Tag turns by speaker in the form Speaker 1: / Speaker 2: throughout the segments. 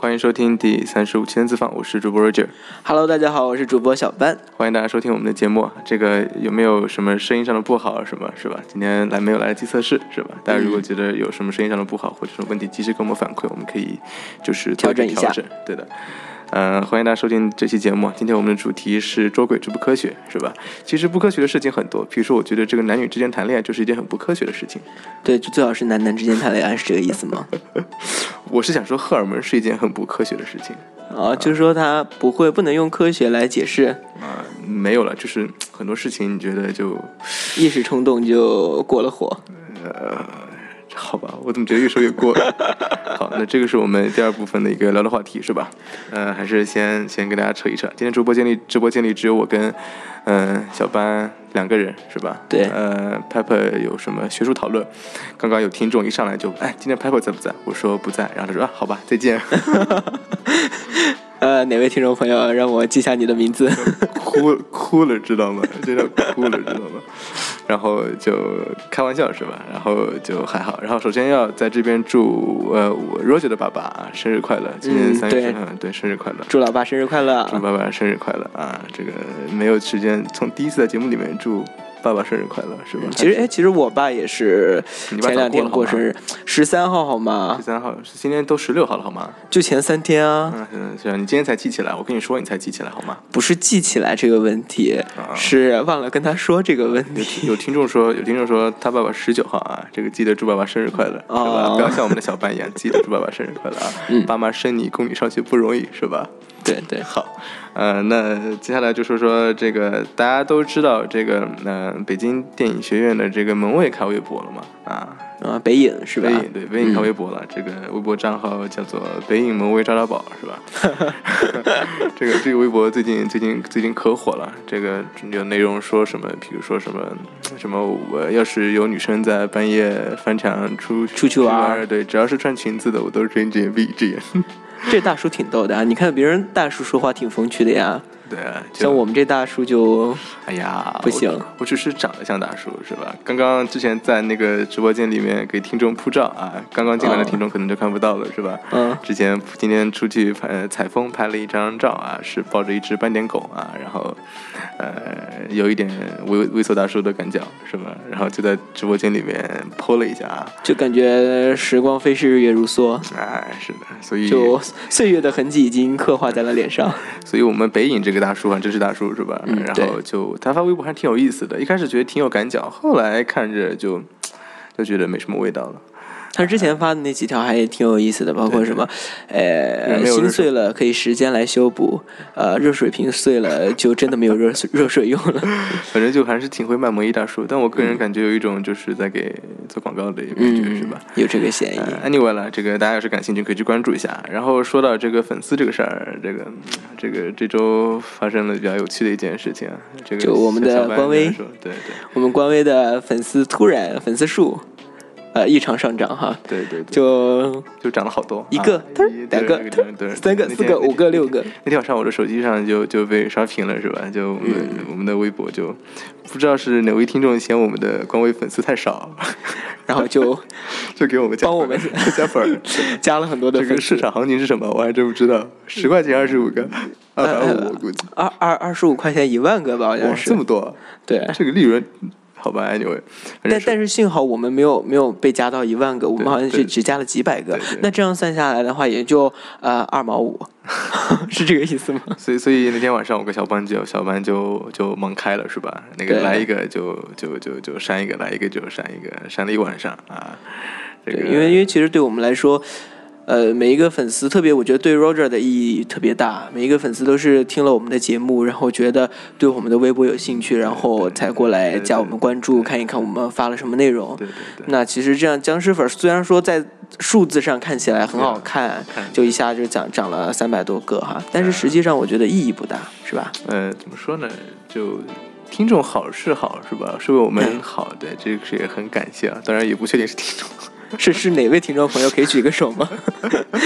Speaker 1: 欢迎收听第三十五期的自访，我是主播 Roger。
Speaker 2: Hello，大家好，我是主播小班。
Speaker 1: 欢迎大家收听我们的节目。这个有没有什么声音上的不好？什么是吧？今天来没有来得及测试是吧？大家如果觉得有什么声音上的不好或者什么问题，及时给我们反馈，我们可以就是
Speaker 2: 调整一下。
Speaker 1: 对的。嗯，欢迎大家收听这期节目。今天我们的主题是捉鬼之不科学，是吧？其实不科学的事情很多，比如说，我觉得这个男女之间谈恋爱就是一件很不科学的事情。
Speaker 2: 对，就最好是男男之间谈恋爱，是这个意思吗？
Speaker 1: 我是想说，荷尔蒙是一件很不科学的事情。
Speaker 2: 啊，就是说他不会不能用科学来解释。
Speaker 1: 啊，没有了，就是很多事情，你觉得就
Speaker 2: 一时冲动就过了火。
Speaker 1: 呃。好吧，我怎么觉得越说越过了？好，那这个是我们第二部分的一个聊的话题，是吧？嗯，还是先先跟大家扯一扯。今天直播间里，直播间里只有我跟嗯小班两个人，是吧？
Speaker 2: 对。
Speaker 1: 呃，Pepper 有什么学术讨论？刚刚有听众一上来就，哎，今天 Pepper 在不在？我说不在，然后他说啊，好吧，再见。
Speaker 2: 呃，哪位听众朋友让我记下你的名字？
Speaker 1: 哭哭了，知道吗？真的哭了，知道吗？然后就开玩笑是吧？然后就还好。然后首先要在这边祝呃我 Roger 的爸爸生日快乐，今年三月十号，对，生日快乐！
Speaker 2: 祝老爸生日快乐！
Speaker 1: 祝爸爸生日快乐啊！这个没有时间从第一次在节目里面祝。爸爸生日快乐，是吧？
Speaker 2: 其实，哎，其实我爸也是前两天过生日，十三号，好吗？
Speaker 1: 十三号，今天都十六号了，好吗？
Speaker 2: 就前三天
Speaker 1: 啊。嗯，行，你今天才记起来，我跟你说，你才记起来，好吗？
Speaker 2: 不是记起来这个问题，是忘了跟他说这个问题。
Speaker 1: 有听众说，有听众说他爸爸十九号啊，这个记得祝爸爸生日快乐，是吧？不要像我们的小班一样，记得祝爸爸生日快乐啊！爸妈生你，供你上学不容易，是吧？
Speaker 2: 对对，
Speaker 1: 好。呃，那接下来就说说这个，大家都知道这个，呃，北京电影学院的这个门卫开微博了嘛？啊
Speaker 2: 啊，北影是吧？
Speaker 1: 北影对，北影开微博了，这个微博账号叫做北影门卫抓抓宝，是吧？这个这个微博最近最近最近可火了，这个有内容说什么？比如说什么什么，我要是有女生在半夜翻墙出
Speaker 2: 出去玩，
Speaker 1: 对，只要是穿裙子的，我都是睁一只眼闭一只眼。
Speaker 2: 这大叔挺逗的啊！你看别人大叔说话挺风趣的呀。
Speaker 1: 对啊，
Speaker 2: 像我们这大叔就，
Speaker 1: 哎呀，
Speaker 2: 不行，
Speaker 1: 我只是长得像大叔是吧？刚刚之前在那个直播间里面给听众铺照啊，刚刚进来的听众可能就看不到了是吧？
Speaker 2: 嗯。
Speaker 1: 之前今天出去拍采风拍了一张照啊，是抱着一只斑点狗啊，然后。呃，有一点猥猥琐大叔的感觉是吧？然后就在直播间里面泼了一下啊，
Speaker 2: 就感觉时光飞逝，日月如梭。
Speaker 1: 哎，是的，所以
Speaker 2: 就岁月的痕迹已经刻画在了脸上。
Speaker 1: 所以我们北影这个大叔啊，真是大叔是吧？
Speaker 2: 嗯，
Speaker 1: 然后就他发微博还挺有意思的，一开始觉得挺有感脚，后来看着就就觉得没什么味道了。
Speaker 2: 他之前发的那几条还挺有意思的，包括什么，呃，心碎了可以时间来修补，呃，热水瓶碎了就真的没有热水 热水用了。
Speaker 1: 反正就还是挺会卖萌一大叔，但我个人感觉有一种就是在给做广告的一个感觉，是吧？
Speaker 2: 有这个嫌疑。
Speaker 1: Anyway 了，这个大家要是感兴趣可以去关注一下。然后说到这个粉丝这个事儿，这个这个这周发生了比较有趣的一件事情，这个
Speaker 2: 就我们的官微，
Speaker 1: 对对，
Speaker 2: 我们官微的粉丝突然粉丝数。呃，异常上涨哈，
Speaker 1: 对对，
Speaker 2: 就
Speaker 1: 就涨了好多，
Speaker 2: 一个、两个、三个、四个、五个、六个。
Speaker 1: 那天晚上我的手机上就就被刷屏了，是吧？就我们我们的微博就不知道是哪位听众嫌我们的官微粉丝太少，
Speaker 2: 然后就
Speaker 1: 就给我们
Speaker 2: 帮我们
Speaker 1: 加粉，
Speaker 2: 加了很多的。
Speaker 1: 这个市场行情是什么？我还真不知道。十块钱二十五个，二百五，
Speaker 2: 二二二十五块钱一万个吧，好像是
Speaker 1: 这么多。
Speaker 2: 对，
Speaker 1: 这个利润。好吧，anyway，
Speaker 2: 但但是幸好我们没有没有被加到一万个，我们好像是只加了几百个。那这样算下来的话，也就呃二毛五，是这个意思吗？
Speaker 1: 所以所以那天晚上我跟小班就小班就就忙开了是吧？那个来一个就就就就删一个，来一个就删一个，删了一晚上啊。
Speaker 2: 对，因为因为其实对我们来说。呃，每一个粉丝，特别我觉得对 Roger 的意义特别大。每一个粉丝都是听了我们的节目，然后觉得对我们的微博有兴趣，然后才过来加我们关注，看一看我们发了什么内容。
Speaker 1: 对对对。
Speaker 2: 那其实这样僵尸粉虽然说在数字上看起来很好看，就一下就涨涨了三百多个哈，但是实际上我觉得意义不大，是吧？
Speaker 1: 呃，怎么说呢？就听众好是好，是吧？是为我们好的，这个是也很感谢啊。当然也不确定是听众。
Speaker 2: 是是哪位听众朋友可以举个手吗？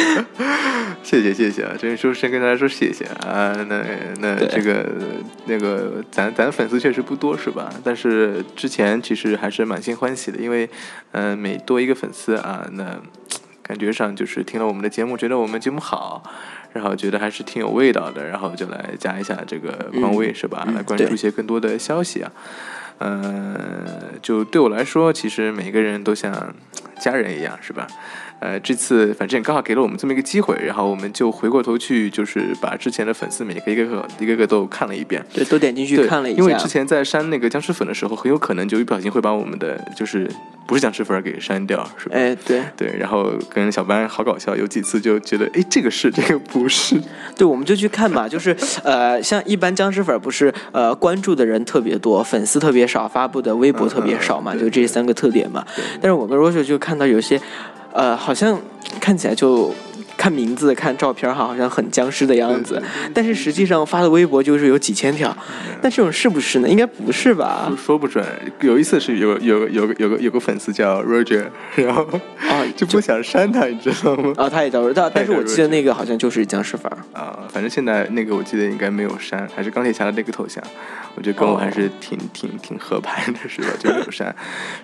Speaker 1: 谢谢谢谢啊！这边说先跟大家说谢谢啊。那那这个那个咱咱粉丝确实不多是吧？但是之前其实还是满心欢喜的，因为嗯每多一个粉丝啊，那感觉上就是听了我们的节目，觉得我们节目好，然后觉得还是挺有味道的，然后就来加一下这个官微是吧？来关注一些更多的消息啊。嗯，就对我来说，其实每个人都像家人一样，是吧？呃，这次反正刚好给了我们这么一个机会，然后我们就回过头去，就是把之前的粉丝每个一个个一个个都看了一遍，
Speaker 2: 对，都点进去看了一下。
Speaker 1: 因为之前在删那个僵尸粉的时候，很有可能就一不小心会把我们的就是不是僵尸粉给删掉，是吧？
Speaker 2: 哎，对
Speaker 1: 对。然后跟小班好搞笑，有几次就觉得，哎，这个是，这个不是。
Speaker 2: 对，我们就去看吧，就是呃，像一般僵尸粉不是呃关注的人特别多，粉丝特别少，发布的微博特别少嘛，就这三个特点嘛。但是我跟 Roger 就看到有些。呃，好像看起来就。看名字、看照片哈，好像很僵尸的样子，但是实际上发的微博就是有几千条。那这种是不是呢？应该不是吧？
Speaker 1: 说不准。有一次是有有有个有个有个粉丝叫 Roger，然后啊就不想删他，你知道吗？
Speaker 2: 啊，他也叫 Roger，但是我记得那个好像就是僵尸粉
Speaker 1: 啊。反正现在那个我记得应该没有删，还是钢铁侠的那个头像。我觉得跟我还是挺挺挺合拍的，是吧？就没有删。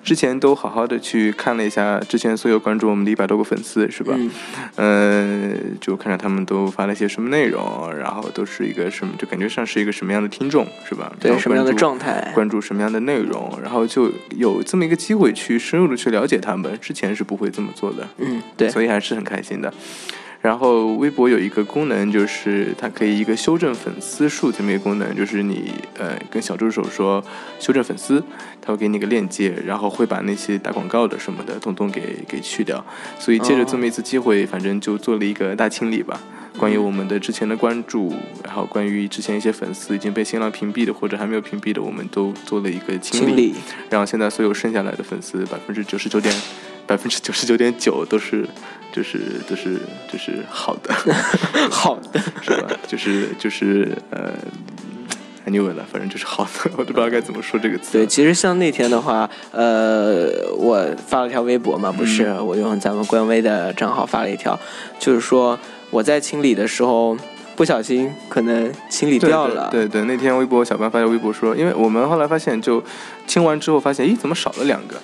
Speaker 1: 之前都好好的去看了一下之前所有关注我们的一百多个粉丝，是吧？嗯。嗯，就看看他们都发了些什么内容，然后都是一个什么，就感觉像是一个什么样的听众，是吧？
Speaker 2: 对，什么样的状态，
Speaker 1: 关注什么样的内容，然后就有这么一个机会去深入的去了解他们，之前是不会这么做的。
Speaker 2: 嗯，对，
Speaker 1: 所以还是很开心的。然后微博有一个功能，就是它可以一个修正粉丝数这么一个功能，就是你呃跟小助手说修正粉丝，他会给你个链接，然后会把那些打广告的什么的统统给给去掉。所以借着这么一次机会，反正就做了一个大清理吧。关于我们的之前的关注，然后关于之前一些粉丝已经被新浪屏蔽的或者还没有屏蔽的，我们都做了一个清理。然后现在所有剩下来的粉丝，百分之九十九点百分之九十九点九都是。就是都是就是好的，
Speaker 2: 好的
Speaker 1: 是吧？就是就是呃，太牛了，反正就是好的，我都不知道该怎么说这个词。
Speaker 2: 对，其实像那天的话，呃，我发了条微博嘛，不是我用咱们官微的账号发了一条，就是说我在清理的时候不小心可能清理掉了。
Speaker 1: 对对，那天微博小班发条微博说，因为我们后来发现，就清完之后发现，咦，怎么少了两个？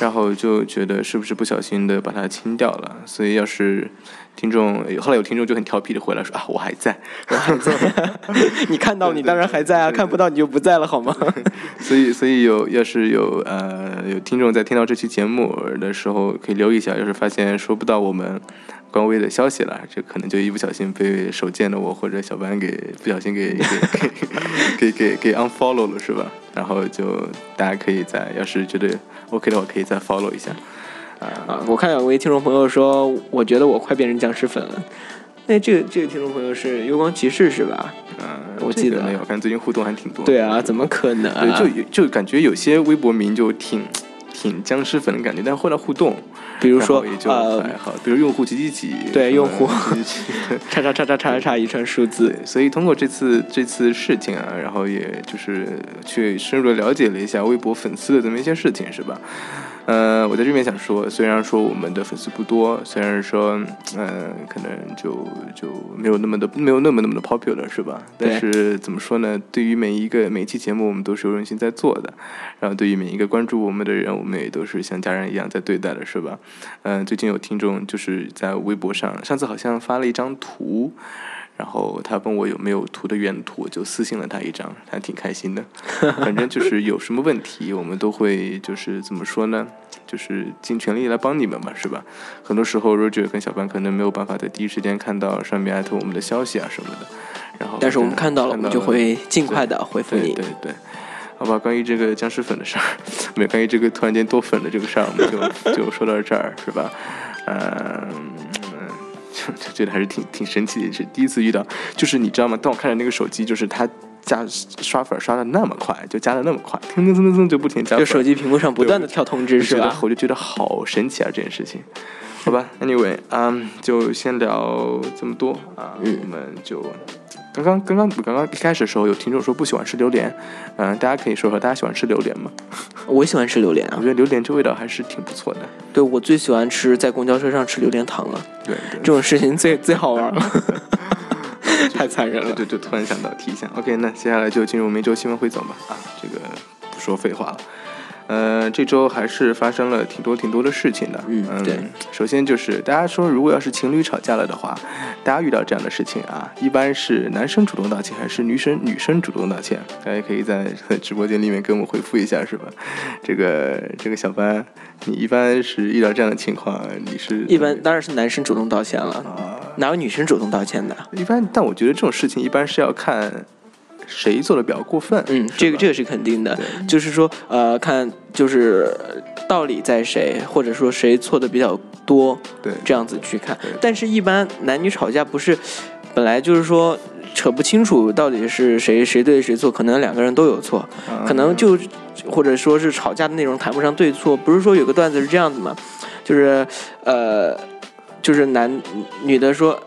Speaker 1: 然后就觉得是不是不小心的把它清掉了，所以要是听众后来有听众就很调皮的回来说啊我还在，
Speaker 2: 我还在，你看到你当然还在啊，看不到你就不在了好吗？
Speaker 1: 所以所以有要是有呃有听众在听到这期节目的时候可以留意一下，要是发现收不到我们。官微的消息了，这可能就一不小心被手贱的我或者小班给不小心给 给给给给 unfollow 了是吧？然后就大家可以在要是觉得 OK 的话，可以再 follow 一下。
Speaker 2: 啊，我看有位听众朋友说，我觉得我快变成僵尸粉了。那这个这个听众朋友是幽光骑士是吧？
Speaker 1: 嗯，
Speaker 2: 我记得
Speaker 1: 没有，看最近互动还挺多。
Speaker 2: 对啊，怎么可能？
Speaker 1: 对，就就感觉有些微博名就挺。挺僵尸粉的感觉，但是后来互动，
Speaker 2: 比如说
Speaker 1: 也就还好，比如用户几几几，
Speaker 2: 对用户，叉叉叉叉叉叉一串数字，
Speaker 1: 所以通过这次这次事情啊，然后也就是去深入的了解了一下微博粉丝的这么一些事情，是吧？呃，我在这边想说，虽然说我们的粉丝不多，虽然说，嗯，可能就就没有那么的没有那么那么的 popular，是吧？但是怎么说呢？对于每一个每一期节目，我们都是有用心在做的。然后对于每一个关注我们的人，我们也都是像家人一样在对待的，是吧？嗯，最近有听众就是在微博上，上次好像发了一张图。然后他问我有没有图的原图，我就私信了他一张，还挺开心的。反正就是有什么问题，我们都会就是怎么说呢，就是尽全力来帮你们嘛，是吧？很多时候，Roger 跟小班可能没有办法在第一时间看到上面艾特我们的消息啊什么的，然后
Speaker 2: 但是我们看到了，我们就会尽快的回复你。
Speaker 1: 对对。好吧，关于这个僵尸粉的事儿，没关于这个突然间多粉的这个事儿，我们就就说到这儿，是吧？嗯，觉得还是挺挺神奇的，是第一次遇到。就是你知道吗？当我看着那个手机，就是它加刷粉刷的那么快，就加的那么快，噔噔噔噔噔就不停加。
Speaker 2: 就手机屏幕上不断的跳通知，是吧？
Speaker 1: 我就觉得好神奇啊，这件事情。好吧，Anyway，嗯，就先聊这么多啊，我们就。刚刚刚刚刚刚一开始的时候，有听众说不喜欢吃榴莲，嗯，大家可以说说大家喜欢吃榴莲吗？
Speaker 2: 我喜欢吃榴莲啊，
Speaker 1: 我觉得榴莲这味道还是挺不错的。
Speaker 2: 对，我最喜欢吃在公交车上吃榴莲糖了。
Speaker 1: 对，
Speaker 2: 这种事情最 最好玩了，太残忍了。
Speaker 1: 对对，突然想到提一下。OK，那接下来就进入每周新闻汇总吧。啊，这个不说废话了。呃，这周还是发生了挺多挺多的事情的。
Speaker 2: 嗯，对。
Speaker 1: 首先就是大家说，如果要是情侣吵架了的话，大家遇到这样的事情啊，一般是男生主动道歉，还是女生女生主动道歉？大家可以在直播间里面跟我回复一下，是吧？这个这个小班，你一般是遇到这样的情况，你是？
Speaker 2: 一般当然是男生主动道歉了，哪有女生主动道歉的？
Speaker 1: 一般，但我觉得这种事情一般是要看。谁做的比较过分？
Speaker 2: 嗯，这个这个是肯定的，就是说，呃，看就是道理在谁，或者说谁错的比较多，
Speaker 1: 对，
Speaker 2: 这样子去看。但是，一般男女吵架不是本来就是说扯不清楚到底是谁谁对谁错，可能两个人都有错，可能就或者说是吵架的内容谈不上对错。不是说有个段子是这样子吗？就是呃，就是男女的说。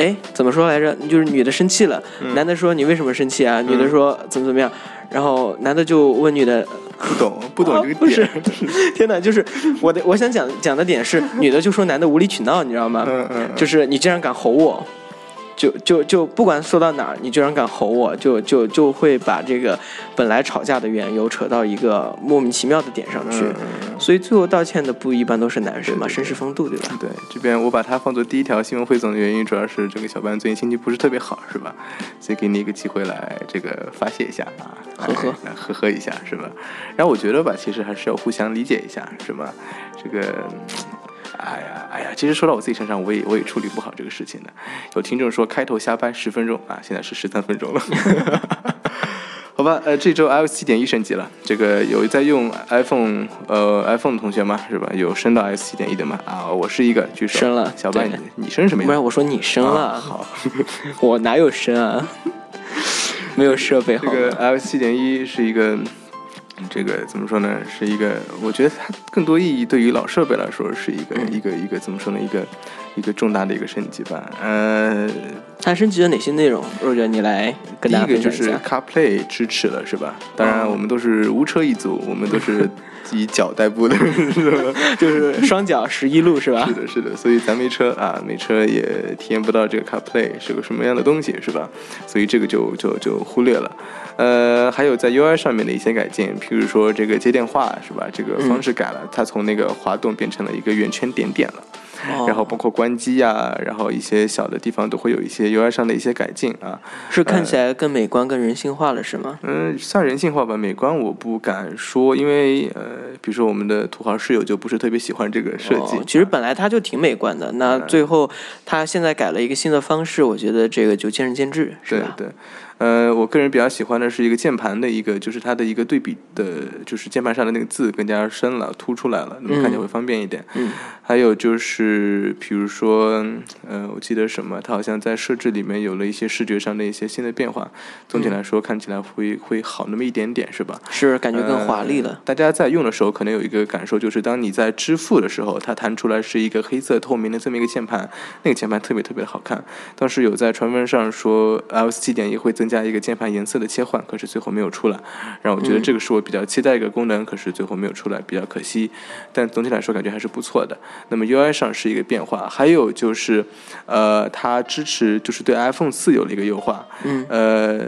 Speaker 2: 哎，怎么说来着？就是女的生气了，男的说你为什么生气啊？女的说怎么怎么样，然后男的就问女的，
Speaker 1: 不懂不懂这个
Speaker 2: 不是，天哪！就是我的我想讲讲的点是，女的就说男的无理取闹，你知道吗？
Speaker 1: 嗯嗯，
Speaker 2: 就是你竟然敢吼我。就就就不管说到哪儿，你居然敢吼我，就就就会把这个本来吵架的缘由扯到一个莫名其妙的点上去。所以最后道歉的不一般都是男生嘛，绅士风度，对吧？
Speaker 1: 对，这边我把它放作第一条新闻汇总的原因，主要是这个小班最近心情不是特别好，是吧？所以给你一个机会来这个发泄一下啊，
Speaker 2: 呵呵，
Speaker 1: 来呵呵一下，是吧？然后我觉得吧，其实还是要互相理解一下，是吧？这个。哎呀，哎呀，其实说到我自己身上，我也我也处理不好这个事情的。有听众说开头瞎掰十分钟啊，现在是十三分钟了。好吧，呃，这周 iOS 七点一升级了，这个有在用 iPhone 呃 iPhone 的同学吗？是吧？有升到 iOS 七点一的吗？啊，我是一个举手。
Speaker 2: 升了，
Speaker 1: 小白，你升什么呀？
Speaker 2: 不是，我说你升了。
Speaker 1: 好，
Speaker 2: 我哪有升啊？没有设备。
Speaker 1: 这个 iOS 七点一是一个。这个怎么说呢？是一个，我觉得它更多意义对于老设备来说是一个一个一个怎么说呢？一个一个重大的一个升级吧。呃，
Speaker 2: 它升级了哪些内容？若者你来跟大家分
Speaker 1: 享一下。第一个就是 CarPlay 支持了，是吧？当然，我们都是无车一族，我们都是以脚代步的，
Speaker 2: 就是双脚十一路，是吧？
Speaker 1: 是的，是的。所以咱没车啊，没车也体验不到这个 CarPlay 是个什么样的东西，是吧？所以这个就就就忽略了。呃，还有在 UI 上面的一些改进，譬如说这个接电话是吧？这个方式改了，它从那个滑动变成了一个圆圈点点了。然后包括关机呀，然后一些小的地方都会有一些 UI 上的一些改进啊。
Speaker 2: 是看起来更美观、更人性化了，是吗？
Speaker 1: 嗯，算人性化吧。美观我不敢说，因为呃，比如说我们的土豪室友就不是特别喜欢这个设计。
Speaker 2: 其实本来它就挺美观的，那最后它现在改了一个新的方式，我觉得这个就见仁见智，是吧？
Speaker 1: 对。呃，我个人比较喜欢的是一个键盘的一个，就是它的一个对比的，就是键盘上的那个字更加深了，凸出来了，那么看起来会方便一点。
Speaker 2: 嗯。
Speaker 1: 还有就是，比如说，呃，我记得什么，它好像在设置里面有了一些视觉上的一些新的变化。总体来说，看起来会会好那么一点点，是吧？
Speaker 2: 是，感觉更华丽了。
Speaker 1: 大家在用的时候，可能有一个感受，就是当你在支付的时候，它弹出来是一个黑色透明的这么一个键盘，那个键盘特别特别的好看。当时有在传闻上说，iOS 七点一会增加一个键盘颜色的切换，可是最后没有出来，让我觉得这个是我比较期待一个功能，可是最后没有出来，比较可惜。但总体来说，感觉还是不错的。那么 UI 上是一个变化，还有就是，呃，它支持就是对 iPhone 四有了一个优化。
Speaker 2: 嗯。
Speaker 1: 呃，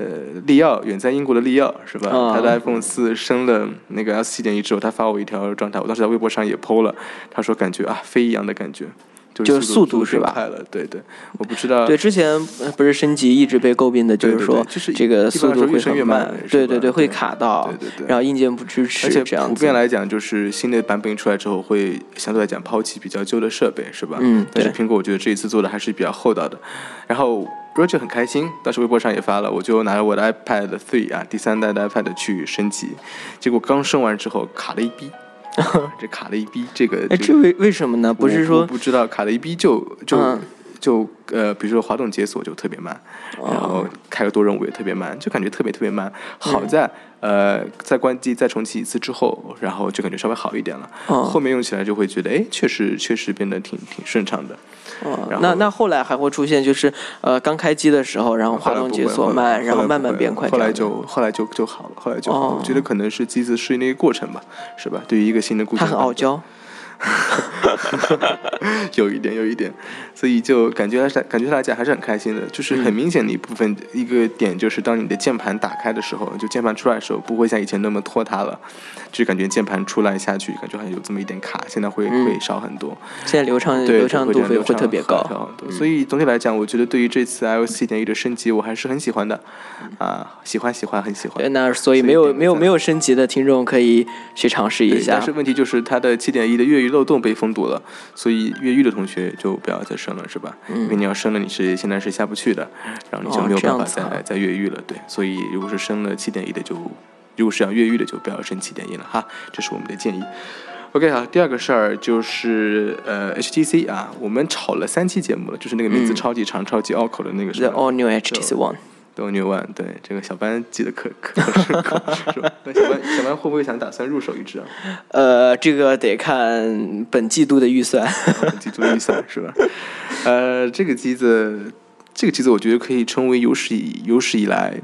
Speaker 1: 利奥远在英国的利奥是吧？他的 iPhone 四升了那个 S 七点一之后，他发我一条状态，我当时在微博上也 PO 了，他说感觉啊飞一样的感觉。就是
Speaker 2: 速度是吧？
Speaker 1: 快了，对对，我不知道。
Speaker 2: 对，之前不是升级一直被诟病的，就是说这个速度会很
Speaker 1: 慢，
Speaker 2: 对对对，会卡到，
Speaker 1: 对对对，
Speaker 2: 然后硬件不支持，
Speaker 1: 而且普遍来讲，就是新的版本出来之后，会相对来讲抛弃比较旧的设备，是吧？
Speaker 2: 嗯，
Speaker 1: 但是苹果我觉得这一次做的还是比较厚道的。然后 Roger 很开心，当时微博上也发了，我就拿着我的 iPad Three 啊，第三代的 iPad 去升级，结果刚升完之后卡了一逼。这卡了一逼，这个
Speaker 2: 哎，这为为什么呢？不是说
Speaker 1: 不知道卡了一逼就就就呃，比如说滑动解锁就特别慢，然后开个多任务也特别慢，就感觉特别特别慢。好在呃，再关机再重启一次之后，然后就感觉稍微好一点了。后面用起来就会觉得，哎，确实确实变得挺挺顺畅的。
Speaker 2: 哦，那那后来还会出现，就是呃，刚开机的时候，然后滑动解锁慢，然后慢慢变快。
Speaker 1: 后来就后来就就好了，后来就好。我觉得可能是机子适应的一个过程吧，是吧？对于一个新的故事，
Speaker 2: 它很傲娇。
Speaker 1: 有一点，有一点，所以就感觉来感觉来讲还是很开心的。就是很明显的一部分一个点，就是当你的键盘打开的时候，就键盘出来的时候，不会像以前那么拖沓了，就感觉键盘出来下去，感觉还有这么一点卡。现在会会少很多，
Speaker 2: 现在流畅流畅度会
Speaker 1: 会
Speaker 2: 特别高。
Speaker 1: 所以总体来讲，我觉得对于这次 iOS 七点一的升级，我还是很喜欢的。啊，喜欢喜欢很喜欢。
Speaker 2: 对，那所以没有没有没有升级的听众可以去尝试一下。
Speaker 1: 但是问题就是它的七点一的粤语。漏洞被封堵了，所以越狱的同学就不要再升了，是吧？因为你要升了，你是现在是下不去的，然后你就没有办法再再越狱了。对，所以如果是升了七点一的，就如果是要越狱的，就不要升七点一了哈。这是我们的建议。OK 好，第二个事儿就是呃 HTC 啊，我们炒了三期节目了，就是那个名字超级长、超级拗口的那个
Speaker 2: 是 The All New HTC One。
Speaker 1: 都牛万对这个小班记得可可深刻是吧？那小班小班会不会想打算入手一只啊？
Speaker 2: 呃，这个得看本季度的预算，
Speaker 1: 本季度的预算是吧？呃，这个机子，这个机子我觉得可以称为有史以有史以来。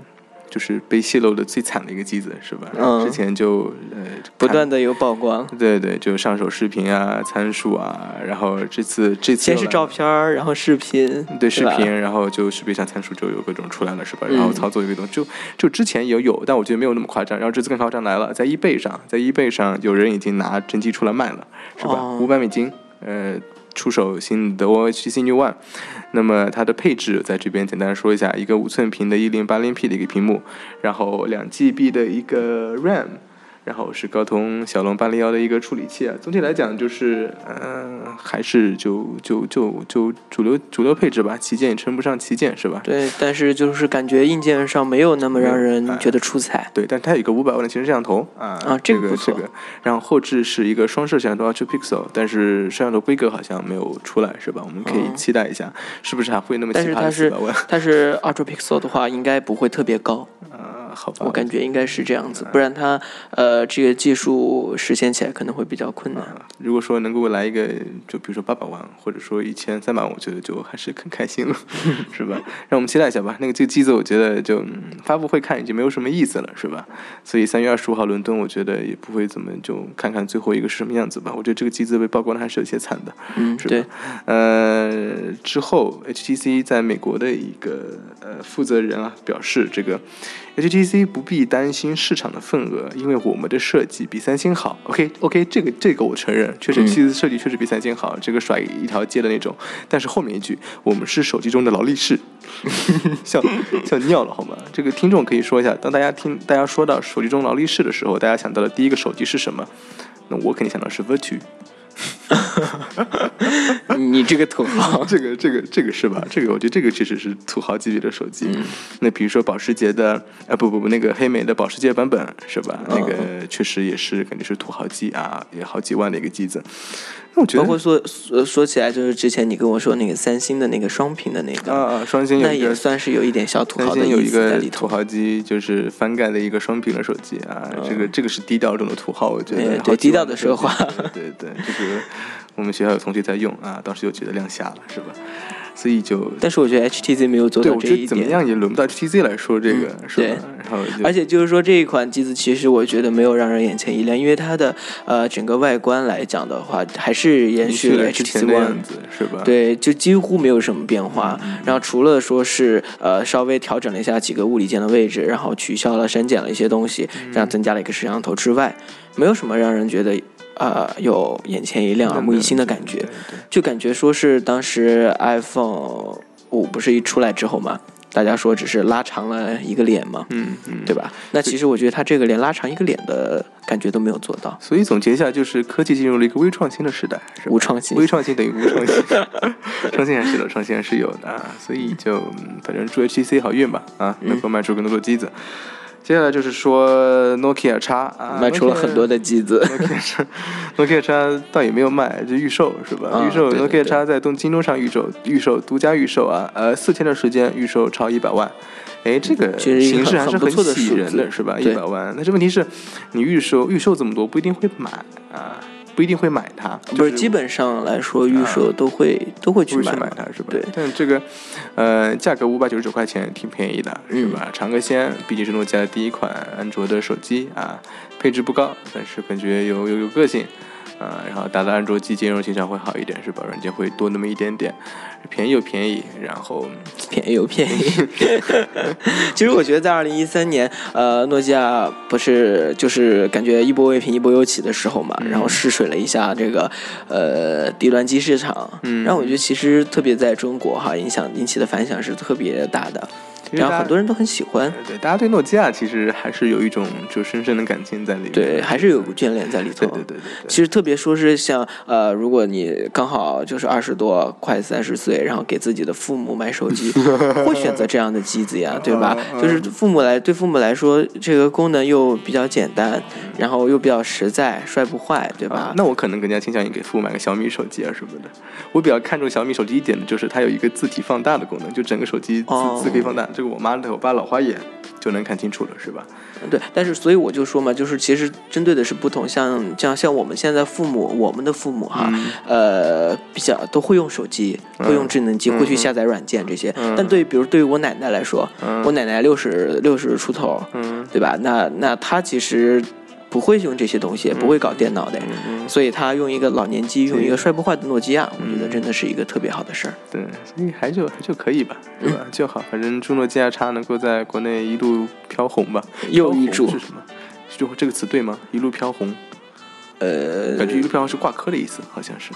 Speaker 1: 就是被泄露的最惨的一个机子，是吧？嗯。之前就呃
Speaker 2: 不断的有曝光。
Speaker 1: 对对，就上手视频啊、参数啊，然后这次这次
Speaker 2: 先是照片然后视频。
Speaker 1: 对视频，然后就视频上参数就有各种出来了，是吧？然后操作有各种，就就之前也有，但我觉得没有那么夸张。然后这次更夸张来了，在 eBay 上，在 eBay 上有人已经拿真机出来卖了，是吧？五百美金，呃。出手新的 OHTC New One，那么它的配置在这边简单说一下：一个五寸屏的一零八零 P 的一个屏幕，然后两 GB 的一个 RAM。然后是高通骁龙八零幺的一个处理器啊，总体来讲就是，嗯，还是就就就就主流主流配置吧，旗舰也称不上旗舰是吧？
Speaker 2: 对，但是就是感觉硬件上没有那么让人觉得出彩。
Speaker 1: 对，但它有一个五百万的前置摄像头啊，
Speaker 2: 啊，
Speaker 1: 这个
Speaker 2: 这
Speaker 1: 个，然后后置是一个双摄像头 Ultra Pixel，但是摄像头规格好像没有出来是吧？我们可以期待一下，是不是还会那么奇葩
Speaker 2: 的四百万？但是 Ultra Pixel 的话，应该不会特别高。
Speaker 1: 好吧，
Speaker 2: 我感觉应该是这样子，不然它呃这个技术实现起来可能会比较困难。
Speaker 1: 如果说能够来一个，就比如说八百万，或者说一千三百万，我觉得就还是很开心了，是吧？让我们期待一下吧。那个这个机子，我觉得就发布会看已经没有什么意思了，是吧？所以三月二十五号伦敦，我觉得也不会怎么就看看最后一个是什么样子吧。我觉得这个机子被曝光的还是有些惨的，
Speaker 2: 嗯，
Speaker 1: 是吧？呃，之后 HTC 在美国的一个呃负责人啊表示，这个 HTC。不必担心市场的份额，因为我们的设计比三星好。OK，OK，这个这个我承认，确实其实设计确实比三星好，这个甩一条街的那种。但是后面一句，我们是手机中的劳力士，笑笑尿了好吗？这个听众可以说一下，当大家听大家说到手机中劳力士的时候，大家想到的第一个手机是什么？那我肯定想到是 Virtu。
Speaker 2: 你这个土豪，
Speaker 1: 这个这个这个是吧？这个我觉得这个确实是土豪级别的手机。那比如说保时捷的，啊不不不，那个黑莓的保时捷版本是吧？那个确实也是肯定是土豪机啊，也好几万的一个机子。那我觉得，
Speaker 2: 包括说说说起来，就是之前你跟我说那个三星的那个双屏的那个
Speaker 1: 啊啊，双星
Speaker 2: 那也算是有一点小土豪的
Speaker 1: 有一个土豪机，就是翻盖的一个双屏的手机啊。这个这个是低调中的土豪，我觉得
Speaker 2: 对低调的奢华，
Speaker 1: 对对，就是。我们学校有同学在用啊，当时就觉得亮瞎了，是吧？所以就，
Speaker 2: 但是我觉得 HTC 没有做到这一点。
Speaker 1: 怎么样也轮不到 HTC 来说这个，是吧？然后，
Speaker 2: 而且就是说这一款机子，其实我觉得没有让人眼前一亮，因为它的呃整个外观来讲的话，还是延续了 HTC One，
Speaker 1: 是吧？
Speaker 2: 对，就几乎没有什么变化。然后除了说是呃稍微调整了一下几个物理键的位置，然后取消了删减了一些东西，这样增加了一个摄像头之外，没有什么让人觉得。呃有眼前一亮、耳目一新的感觉，就感觉说是当时 iPhone 五不是一出来之后嘛，大家说只是拉长了一个脸嘛，
Speaker 1: 嗯嗯，
Speaker 2: 对吧？那其实我觉得它这个连拉长一个脸的感觉都没有做到，
Speaker 1: 所以总结一下，就是科技进入了一个微创新的时代，是
Speaker 2: 无创新
Speaker 1: 微创新等于无创新，创新还是有，创新还是有的啊。所以就嗯反正祝 HTC 好运吧啊，
Speaker 2: 嗯
Speaker 1: 能够卖出更多的机子。接下来就是说 Nokia 叉啊，
Speaker 2: 卖出了很多的机子。
Speaker 1: Nokia 叉倒也没有卖，就预售是吧？
Speaker 2: 啊
Speaker 1: 预售 Nokia 叉在东京东上预售，预售独家预售啊，呃，四天的时间预售超一百万。哎，这个形式还是
Speaker 2: 很不错的
Speaker 1: 吸引人的，是吧？一百万，但是问题是，你预售预售这么多，不一定会买啊，不一定会买它。就是
Speaker 2: 基本上来说，预售都会、都会去买
Speaker 1: 它是吧？
Speaker 2: 对，
Speaker 1: 但这个，呃，价格五百九十九块钱挺便宜的，是
Speaker 2: 嗯
Speaker 1: 吧？尝个鲜，毕竟是诺基亚的第一款安卓的手机啊，配置不高，但是感觉有有有个性。啊，然后打到安卓机兼容性上会好一点，是吧？软件会多那么一点点，便宜又便宜，然后
Speaker 2: 便宜又便宜。其实我觉得在二零一三年，呃，诺基亚不是就是感觉一波未平一波又起的时候嘛，然后试水了一下这个呃低端机市场，
Speaker 1: 嗯
Speaker 2: 然后我觉得其实特别在中国哈，影响引起的反响是特别大的，然后很多人都很喜欢，
Speaker 1: 对对，大家对诺基亚其实还是有一种就深深的感情在里面。
Speaker 2: 对，还是有个眷恋在里头。
Speaker 1: 对对对对对。
Speaker 2: 其实特别说是像呃，如果你刚好就是二十多快三十岁，然后给自己的父母买手机，会选择这样的机子呀，对吧？
Speaker 1: 嗯
Speaker 2: 就是父母来对父母来说，这个功能又比较简单，然后又比较实在，摔不坏，对吧
Speaker 1: 啊？那我可能更加倾向于给父母买个小米手机啊什么的。我比较看重小米手机一点的就是它有一个字体放大的功能，就整个手机字、
Speaker 2: 哦
Speaker 1: 字可以放大。这个我妈的我爸老花眼就能看清楚了，是吧？
Speaker 2: 对，但是所以我就说嘛，就是其实针对的是不同，像像像我们现在父母，我们的父母哈，
Speaker 1: 嗯
Speaker 2: 呃，比较都会用手机，会用智能机，会去下载软件这些。但对于比如对于我奶奶来说，我奶奶六十六十出头，
Speaker 1: 嗯
Speaker 2: 对吧？那那她其实不会用这些东西，不会搞电脑的，
Speaker 1: 嗯
Speaker 2: 所以他用一个老年机，用一个摔不坏的诺基亚，我觉得真的是一个特别好的事儿。
Speaker 1: 对，所以还就还就可以吧，对吧？就好，反正祝诺基亚叉能够在国内一路飘红吧。
Speaker 2: 又一注
Speaker 1: 是什么？就这个词对吗？一路飘红，
Speaker 2: 呃
Speaker 1: 感觉一路飘红是挂科的意思，好像是。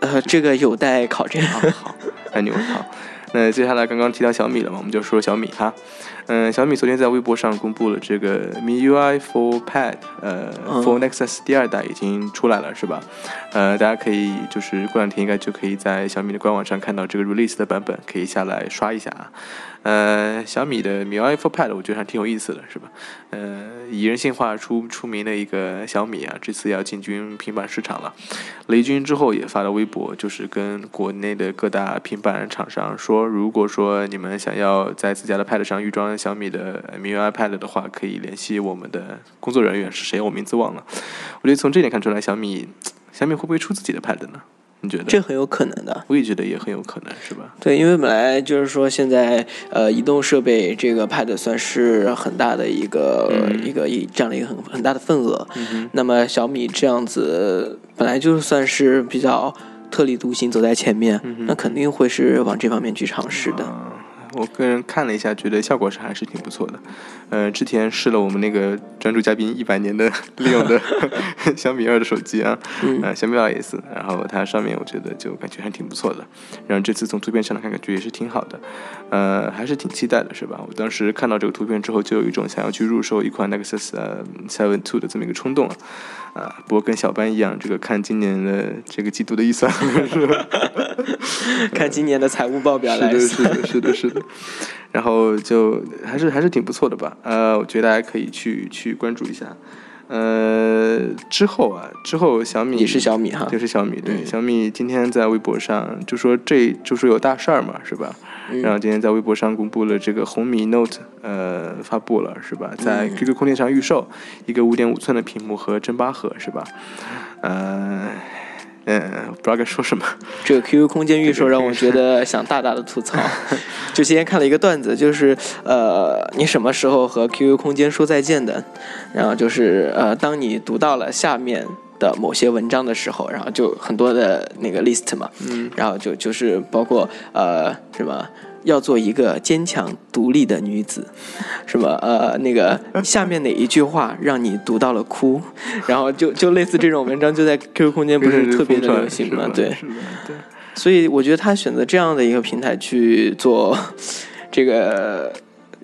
Speaker 2: 呃，这个有待考证。
Speaker 1: 好，太牛了。好，那接下来刚刚提到小米了嘛，我们就说小米哈。嗯，小米昨天在微博上公布了这个 MIUI for Pad，呃、
Speaker 2: 嗯
Speaker 1: f o r Nexus 第二代已经出来了，是吧？呃，大家可以就是过两天应该就可以在小米的官网上看到这个 release 的版本，可以下来刷一下啊。呃，小米的 MIUI for Pad 我觉得还挺有意思的，是吧？呃，以人性化出出名的一个小米啊，这次要进军平板市场了。雷军之后也发了微博，就是跟国内的各大平板厂商说，如果说你们想要在自家的 Pad 上预装小米的 MIUI Pad 的话，可以联系我们的工作人员是谁，我名字忘了。我觉得从这点看出来，小米小米会不会出自己的 Pad 呢？你觉得？
Speaker 2: 这很有可能的。
Speaker 1: 我也觉得也很有可能，是吧？
Speaker 2: 对，因为本来就是说，现在呃，移动设备这个 Pad 算是很大的一个、
Speaker 1: 嗯
Speaker 2: 一个一占了一个很很大的份额。那么小米这样子本来就算是比较特立独行，走在前面，那肯定会是往这方面去尝试的。
Speaker 1: 嗯，我个人看了一下，觉得效果是还是挺不错的。呃，之前试了我们那个专注嘉宾一百年的 利用的 小米二的手机啊，
Speaker 2: 嗯
Speaker 1: 呃，小米二 S，然后它上面我觉得就感觉还挺不错的。然后这次从图片上来看，感觉也是挺好的，呃，还是挺期待的，是吧？我当时看到这个图片之后，就有一种想要去入手一款 Nexus 呃 Seven Two 的这么一个冲动了。啊，不过跟小班一样，这个看今年的这个季度的预算 是吧？
Speaker 2: 看今年的财务报表来
Speaker 1: 是的，是，的，是的，是的。然后就还是还是挺不错的吧。呃，我觉得大家可以去去关注一下。呃，之后啊，之后小米
Speaker 2: 也是小米哈
Speaker 1: 就是小米对、
Speaker 2: 嗯
Speaker 1: 小米今天在微博上就说这就是有大事儿嘛，是吧？
Speaker 2: 嗯
Speaker 1: 然后今天在微博上公布了这个红米 Note，呃，发布了是吧？在
Speaker 2: 嗯
Speaker 1: QQ 空间上预售一个五点五寸的屏幕和真八核是吧？呃，嗯，不知道该说什么。
Speaker 2: 这个 QQ 空间预售让我觉得想大大的吐槽。就今天看了一个段子，就是呃，你什么时候和 QQ 空间说再见的？然后就是呃，当你读到了下面的某些文章的时候，然后就很多的那个 list 嘛，
Speaker 1: 嗯，
Speaker 2: 然后就就是包括呃什么。要做一个坚强独立的女子，什么呃那个下面哪一句话让你读到了哭，然后就 就类似这种文章就在 QQ 空间不是特别的流行嘛？对，
Speaker 1: 对。
Speaker 2: 所以我觉得他选择这样的一个平台去做这个。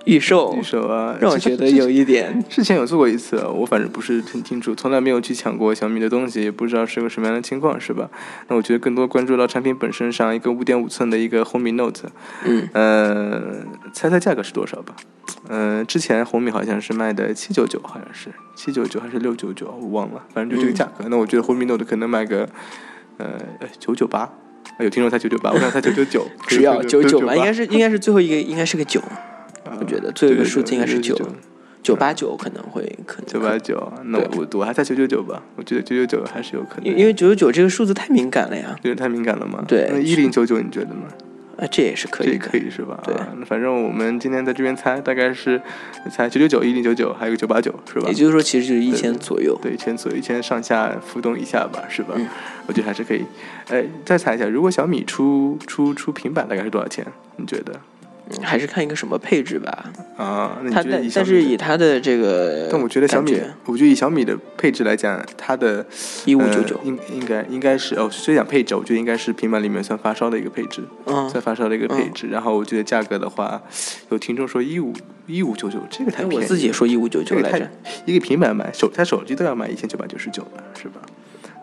Speaker 2: 预售，
Speaker 1: 预售啊，
Speaker 2: 让我觉得有一点。
Speaker 1: 之前有做过一次，我反正不是很清楚，从来没有去抢过小米的东西，也不知道是个什么样的情况，是吧？那我觉得更多关注到产品本身上，一个五点五寸的一个红米 Note，
Speaker 2: 嗯，
Speaker 1: 呃，猜猜价格是多少吧？嗯，之前红米好像是卖的七九九，好像是七九九还是六九九，我忘了，反正就这个价格。那我觉得红米 Note 可能卖个呃九九八，有听众猜九九八，我想猜九九九，
Speaker 2: 只要 九九吧，应该是应该是最后一个，应该是个九。我觉得最后一个数字应该是九九八九，可能会可能
Speaker 1: 九八九。那我我还在九九九吧，我觉得九九九还是有可能。
Speaker 2: 因为九九九这个数字太敏感了呀，
Speaker 1: 对，太敏感了嘛。
Speaker 2: 对，
Speaker 1: 那一零九九你觉得呢？
Speaker 2: 啊，这也是可以，
Speaker 1: 可以是吧？
Speaker 2: 对，
Speaker 1: 反正我们今天在这边猜，大概是猜九九九、一零九九，还有个九八九，是吧？
Speaker 2: 也就是说，其实就是一千左右，
Speaker 1: 对，一千左右，一千上下浮动一下吧，是吧？我觉得还是可以。哎，再猜一下，如果小米出出出平板，大概是多少钱？你觉得？
Speaker 2: 还是看一个什么配置吧。
Speaker 1: 啊，那
Speaker 2: 它但但是以它的这个，
Speaker 1: 但我觉得小米，我觉得以小米的配置来讲，它的
Speaker 2: 一五九九
Speaker 1: 应应该应该是哦，虽讲配置，我觉得应该是平板里面算发烧的一个配置，
Speaker 2: 嗯，
Speaker 1: 算发烧的一个配置。然后我觉得价格的话，有听众说一五一五九九，这个太便宜，
Speaker 2: 我自己也说一五九九来着。
Speaker 1: 一个平板买手，他手机都要买一千九百九十九了，是吧？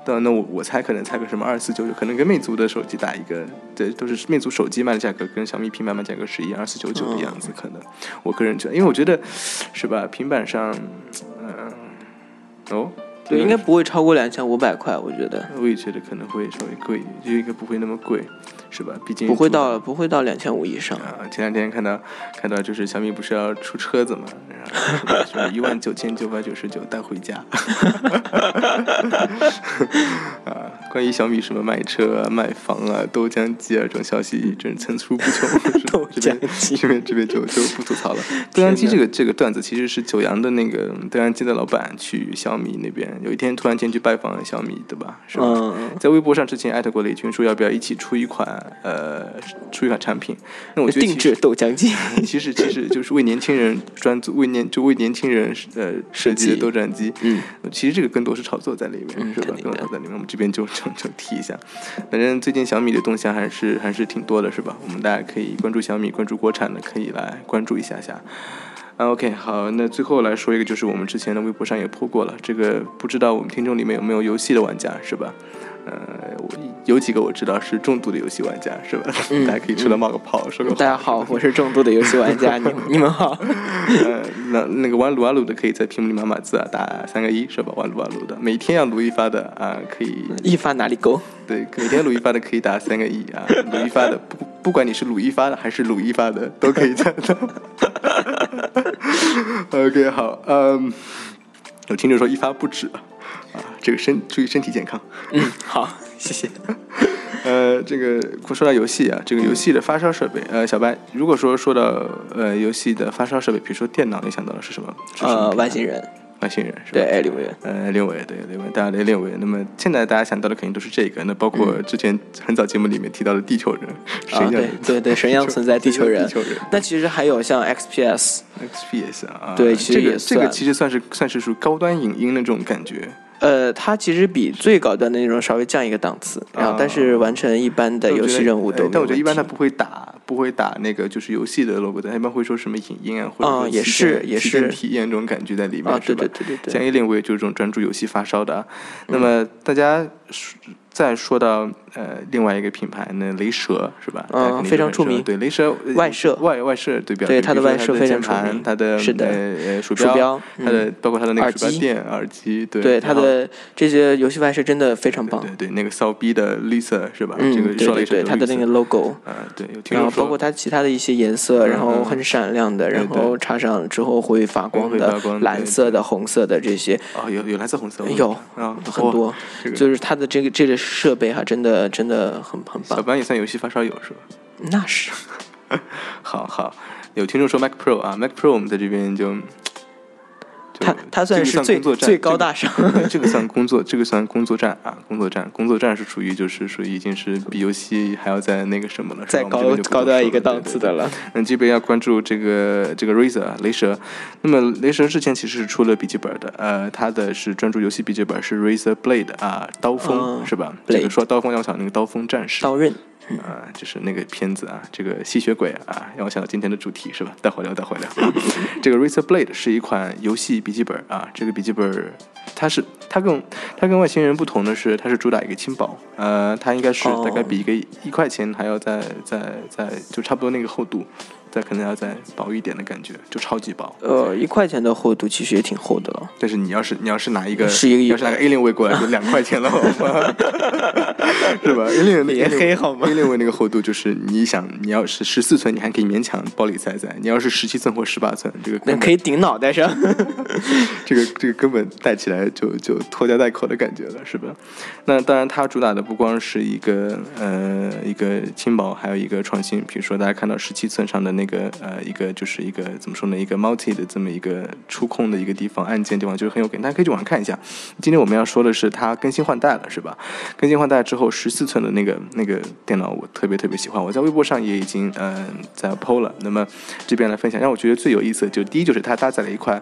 Speaker 1: 那那我我猜可能猜个什么二四九九，可能跟魅族的手机打一个，对，都是魅族手机卖的价格跟小米平板卖价格是一样二四九九的样子，可能我个人觉得，因为我觉得是吧，平板上，嗯，哦。
Speaker 2: 对，应该不会超过两千五百块，我觉得。
Speaker 1: 我也觉得可能会稍微贵，就应该不会那么贵，是吧？毕竟
Speaker 2: 不会到不会到两千五以上。
Speaker 1: 啊，前两天看到看到就是小米不是要出车子嘛，然后 一万九千九百九十九带回家。啊，关于小米什么卖车啊、卖房啊、豆浆机啊这种消息，真是层出不穷。
Speaker 2: 豆浆机
Speaker 1: 这边这边就就不吐槽了。豆浆机这个这个段子其实是九阳的那个豆浆机的老板去小米那边。有一天突然间去拜访小米，对吧？是吧？在微博上之前艾特过雷军，说要不要一起出一款呃出一款产品？那我觉得
Speaker 2: 定制豆浆机，
Speaker 1: 其实其实就是为年轻人专做，为年就为年轻人呃设计的豆浆机。
Speaker 2: 嗯，
Speaker 1: 其实这个更多是炒作在里面，是吧？更多在里面，我们这边就就就提一下。反正最近小米的动向还是还是挺多的，是吧？我们大家可以关注小米，关注国产的，可以来关注一下下。OK，好，那最后来说一个，就是我们之前的微博上也破过了，这个不知道我们听众里面有没有游戏的玩家，是吧？呃，我有几个我知道是重度的游戏玩家，是吧？大家可以出来冒个泡，说个。
Speaker 2: 大家好，我是重度的游戏玩家，你你们好。
Speaker 1: 呃，那那个玩撸啊撸的可以在屏幕里码码字啊，打三个一，是吧？玩撸啊撸的，每天要撸一发的啊，可以。
Speaker 2: 一发哪里够？
Speaker 1: 对，每天撸一发的可以打三个一啊，撸一发的不不管你是撸一发的还是撸一发的都可以在。OK，好，嗯，有听众说一发不止啊。啊，这个身注意身体健康。
Speaker 2: 嗯，好，谢谢。
Speaker 1: 呃，这个说到游戏啊，这个游戏的发烧设备，呃，小白，如果说说到呃游戏的发烧设备，比如说电脑，你想到的是什么？
Speaker 2: 呃，外星人。
Speaker 1: 外星人是
Speaker 2: 吧？对，六维，
Speaker 1: 呃，六维，对，六维，大家雷利维。那么现在大家想到的肯定都是这个，那包括之前很早节目里面提到的地球人，
Speaker 2: 啊，对，对，对，神样存在地球人。
Speaker 1: 地球人。
Speaker 2: 那其实还有像
Speaker 1: XPS，XPS 啊，
Speaker 2: 对，其实也
Speaker 1: 这个其实算是算是属于高端影音那种感觉。
Speaker 2: 呃，它其实比最高端的那种稍微降一个档次，然后但是完成一般的游戏任务都。
Speaker 1: 但我觉得一般它不会打，不会打那个就是游戏的 logo，它一般会说什么影音啊，或者说
Speaker 2: 也是也是
Speaker 1: 体验这种感觉在里面，
Speaker 2: 是吧？对对对对对。
Speaker 1: 像 A 链我也就是这种专注游戏发烧的，那么大家。再说到呃另外一个品牌，那雷蛇是吧？
Speaker 2: 嗯，非常出名。
Speaker 1: 对，雷蛇
Speaker 2: 外设
Speaker 1: 外外设对标，
Speaker 2: 对它的外设非常出
Speaker 1: 名。它的
Speaker 2: 是的，
Speaker 1: 呃
Speaker 2: 鼠
Speaker 1: 标，它的包括它的那个鼠标垫、耳机，对，
Speaker 2: 对它的这些游戏外设真的非常棒。
Speaker 1: 对对，那个骚逼的绿色是吧？
Speaker 2: 嗯，
Speaker 1: 这个
Speaker 2: 对对，它的那个 logo，
Speaker 1: 嗯，对，
Speaker 2: 然后包括它其他的一些颜色，然后很闪亮的，然后插上之后会发光的蓝色的、红色的这些。
Speaker 1: 哦，有有蓝色、红色，
Speaker 2: 有很多，就是它的这个这个设备哈，真。真的真的很很棒。
Speaker 1: 小班也算游戏发烧友是吧？
Speaker 2: 那是。
Speaker 1: 好好，有听众说 Mac Pro 啊，Mac Pro 我们在这边就
Speaker 2: 他他
Speaker 1: 算
Speaker 2: 是最最高大上，
Speaker 1: 这个算工作，这个算工作站啊，工作站，工作站是属于就是属于已经是比游戏还要在那个什么了，
Speaker 2: 再高高端一个档次的了。
Speaker 1: 嗯，这边要关注这个这个 Razer 雷蛇，那么雷蛇之前其实是出了笔记本的，呃，它的是专注游戏笔记本，是 Razer Blade 啊，刀锋是吧？这个说刀锋要想那个刀锋战士，
Speaker 2: 刀刃。
Speaker 1: 啊，就是那个片子啊，这个吸血鬼啊，让我想到今天的主题是吧？待会聊，待会聊。这个 Razer Blade 是一款游戏笔记本啊，这个笔记本它是它跟它跟外星人不同的是，它是主打一个轻薄，呃，它应该是大概比一个一块钱还要再再再就差不多那个厚度。再可能要再薄一点的感觉，就超级薄。
Speaker 2: 呃，一块钱的厚度其实也挺厚的了。
Speaker 1: 但是你要是你要是拿一个，
Speaker 2: 是一个，
Speaker 1: 要是拿个 A 零位过来，就两块钱了，好吗？是吧？A 零
Speaker 2: 也黑好吗
Speaker 1: ？A 零位那个厚度就是你想，你要是十四寸，你还可以勉强包里塞塞；你要是十七寸或十八寸，这个
Speaker 2: 那可以顶脑袋上。
Speaker 1: 这个这个根本戴起来就就拖家带口的感觉了，是吧？那当然，它主打的不光是一个呃一个轻薄，还有一个创新。比如说，大家看到十七寸上的那。那个呃，一个就是一个怎么说呢？一个 multi 的这么一个触控的一个地方，按键地方就是很有感，大家可以去网上看一下。今天我们要说的是它更新换代了，是吧？更新换代之后，十四寸的那个那个电脑我特别特别喜欢，我在微博上也已经嗯在 PO 了。那么这边来分享，让我觉得最有意思的就第一就是它搭载了一块。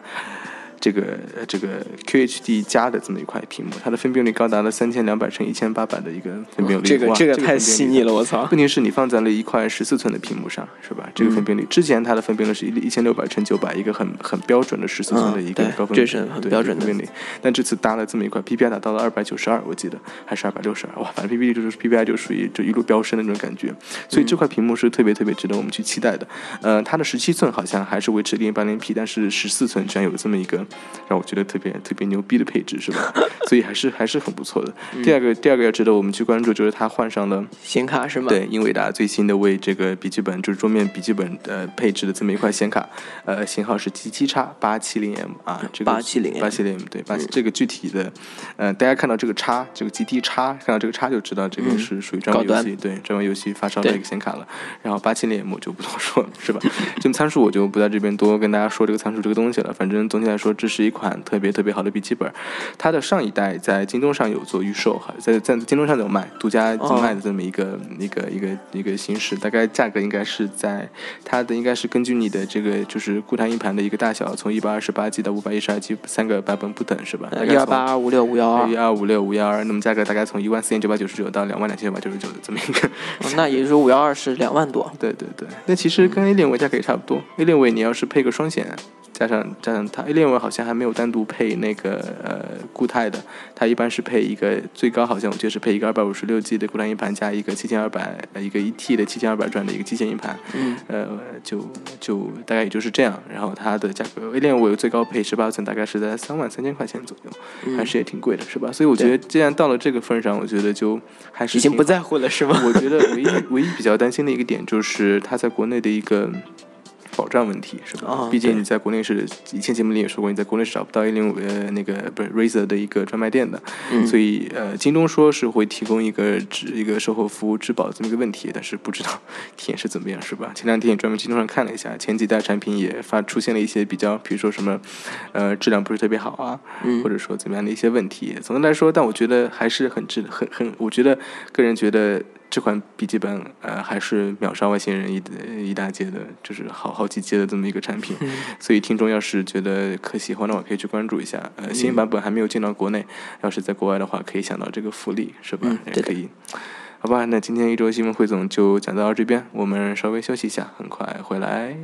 Speaker 1: 这个这个 QHD 加的这么一块屏幕，它的分辨率高达了三千两百乘一千八百的一个分辨率，
Speaker 2: 这个
Speaker 1: 这
Speaker 2: 个太细腻了，我操！
Speaker 1: 问题是你放在了一块十四寸的屏幕上，是吧？这个分辨率之前它的分辨率是一一千六百乘九百，一个很很标准的十四寸的一个高分，
Speaker 2: 这是很标准
Speaker 1: 的分辨率。但这次搭了这么一块 PPI 达到了二百九十二，我记得还是二百六十二，哇，反正 PPI 就是 PPI 就属于就一路飙升的那种感觉。所以这块屏幕是特别特别值得我们去期待的。呃，它的十七寸好像还是维持零八零 P，但是十四寸居然有这么一个让我觉得。特别特别牛逼的配置是吧？所以还是还是很不错的。第二个第二个要值得我们去关注，就是它换上了
Speaker 2: 显卡是吗？
Speaker 1: 对，英伟达最新的为这个笔记本就是桌面笔记本呃配置的这么一块显卡，呃型号是 G 七叉八七零 M 啊，这个
Speaker 2: 八七零
Speaker 1: 八七零 M 对，八这个具体的呃大家看到这个叉这个 G T 叉，看到这个叉就知道这个是属于专门游戏对专门游戏发烧的一个显卡了。然后八七零 M 就不多说了是吧？这么参数我就不在这边多跟大家说这个参数这个东西了。反正总体来说，这是一款特。别特别好的笔记本，它的上一代在京东上有做预售，哈，在在京东上有卖，独家卖的这么一个一个一个一个形式，大概价格应该是在它的应该是根据你的这个就是固态硬盘的一个大小，从一百二十八 G 到五百一十二 G 三个版本不等，是吧？
Speaker 2: 一二八二五六五幺二，
Speaker 1: 一二五六五幺二，那么价格大概从一万四千九百九十九到两万两千九百九十九的这么一个，
Speaker 2: 那也就是说五幺二是两万多，
Speaker 1: 对对对，那其实跟 A 六位价格也差不多，A 六位你要是配个双显。加上加上它 A 六位好像还没有单独配那个呃固态的，它一般是配一个最高好像我记得是配一个二百五十六 G 的固态硬盘加一个七千二百呃一个一 T 的七千二百转的一个机械硬盘，
Speaker 2: 嗯，
Speaker 1: 呃就就大概也就是这样。然后它的价格 A 六位最高配十八寸大概是在三万三千块钱左右，还是也挺贵的，是吧？所以我觉得既然到了这个份上，我觉得就还是
Speaker 2: 已经不在乎了，是吗？
Speaker 1: 我觉得唯一唯一比较担心的一个点就是它在国内的一个。保障问题是吧？毕竟你在国内是以前节目里也说过，你在国内是找不到一零五呃那个不是 Razer 的一个专卖店的，所以呃京东说是会提供一个质一个售后服务质保这么一个问题，但是不知道体验是怎么样是吧？前两天也专门京东上看了一下，前几代产品也发出现了一些比较，比如说什么呃质量不是特别好啊，或者说怎么样的一些问题。总的来说，但我觉得还是很质很很，我觉得个人觉得。这款笔记本，呃，还是秒杀外星人一一大截的，就是好好几阶的这么一个产品。所以听众要是觉得可喜欢的话，可以去关注一下。呃，新版本还没有进到国内，要是在国外的话，可以想到这个福利，是吧？也可以。好吧，那今天一周新闻汇总就讲到这边，我们稍微休息一下，很快回来。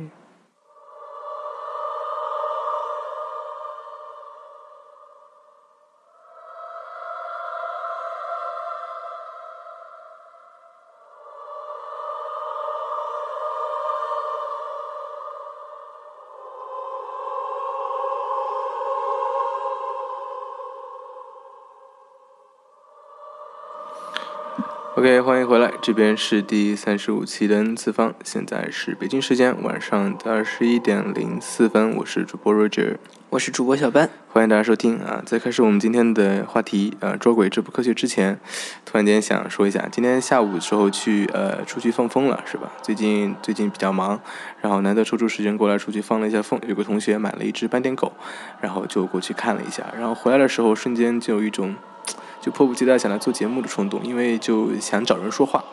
Speaker 1: OK，欢迎回来，这边是第三十五期的 N 次方，现在是北京时间晚上的二十一点零四分，我是主播 Roger，
Speaker 2: 我是主播小班。
Speaker 1: 欢迎大家收听啊！在开始我们今天的话题，呃，捉鬼这不科学之前，突然间想说一下，今天下午的时候去呃出去放风了，是吧？最近最近比较忙，然后难得抽出时间过来出去放了一下风。有个同学买了一只斑点狗，然后就过去看了一下，然后回来的时候瞬间就有一种就迫不及待想来做节目的冲动，因为就想找人说话，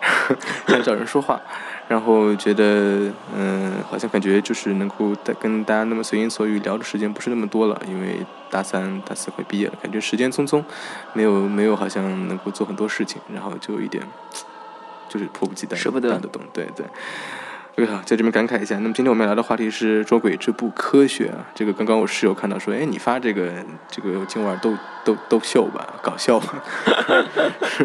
Speaker 1: 想找人说话。然后觉得，嗯，好像感觉就是能够跟大家那么随心所欲聊的时间不是那么多了，因为大三、大四快毕业了，感觉时间匆匆，没有没有好像能够做很多事情，然后就有一点，就是迫不及待，
Speaker 2: 舍不得
Speaker 1: 对对。对啊，在这边感慨一下。那么今天我们要聊的话题是捉鬼这不科学啊。这个刚刚我室友看到说，哎，你发这个这个今晚逗逗逗秀吧，搞笑吧，是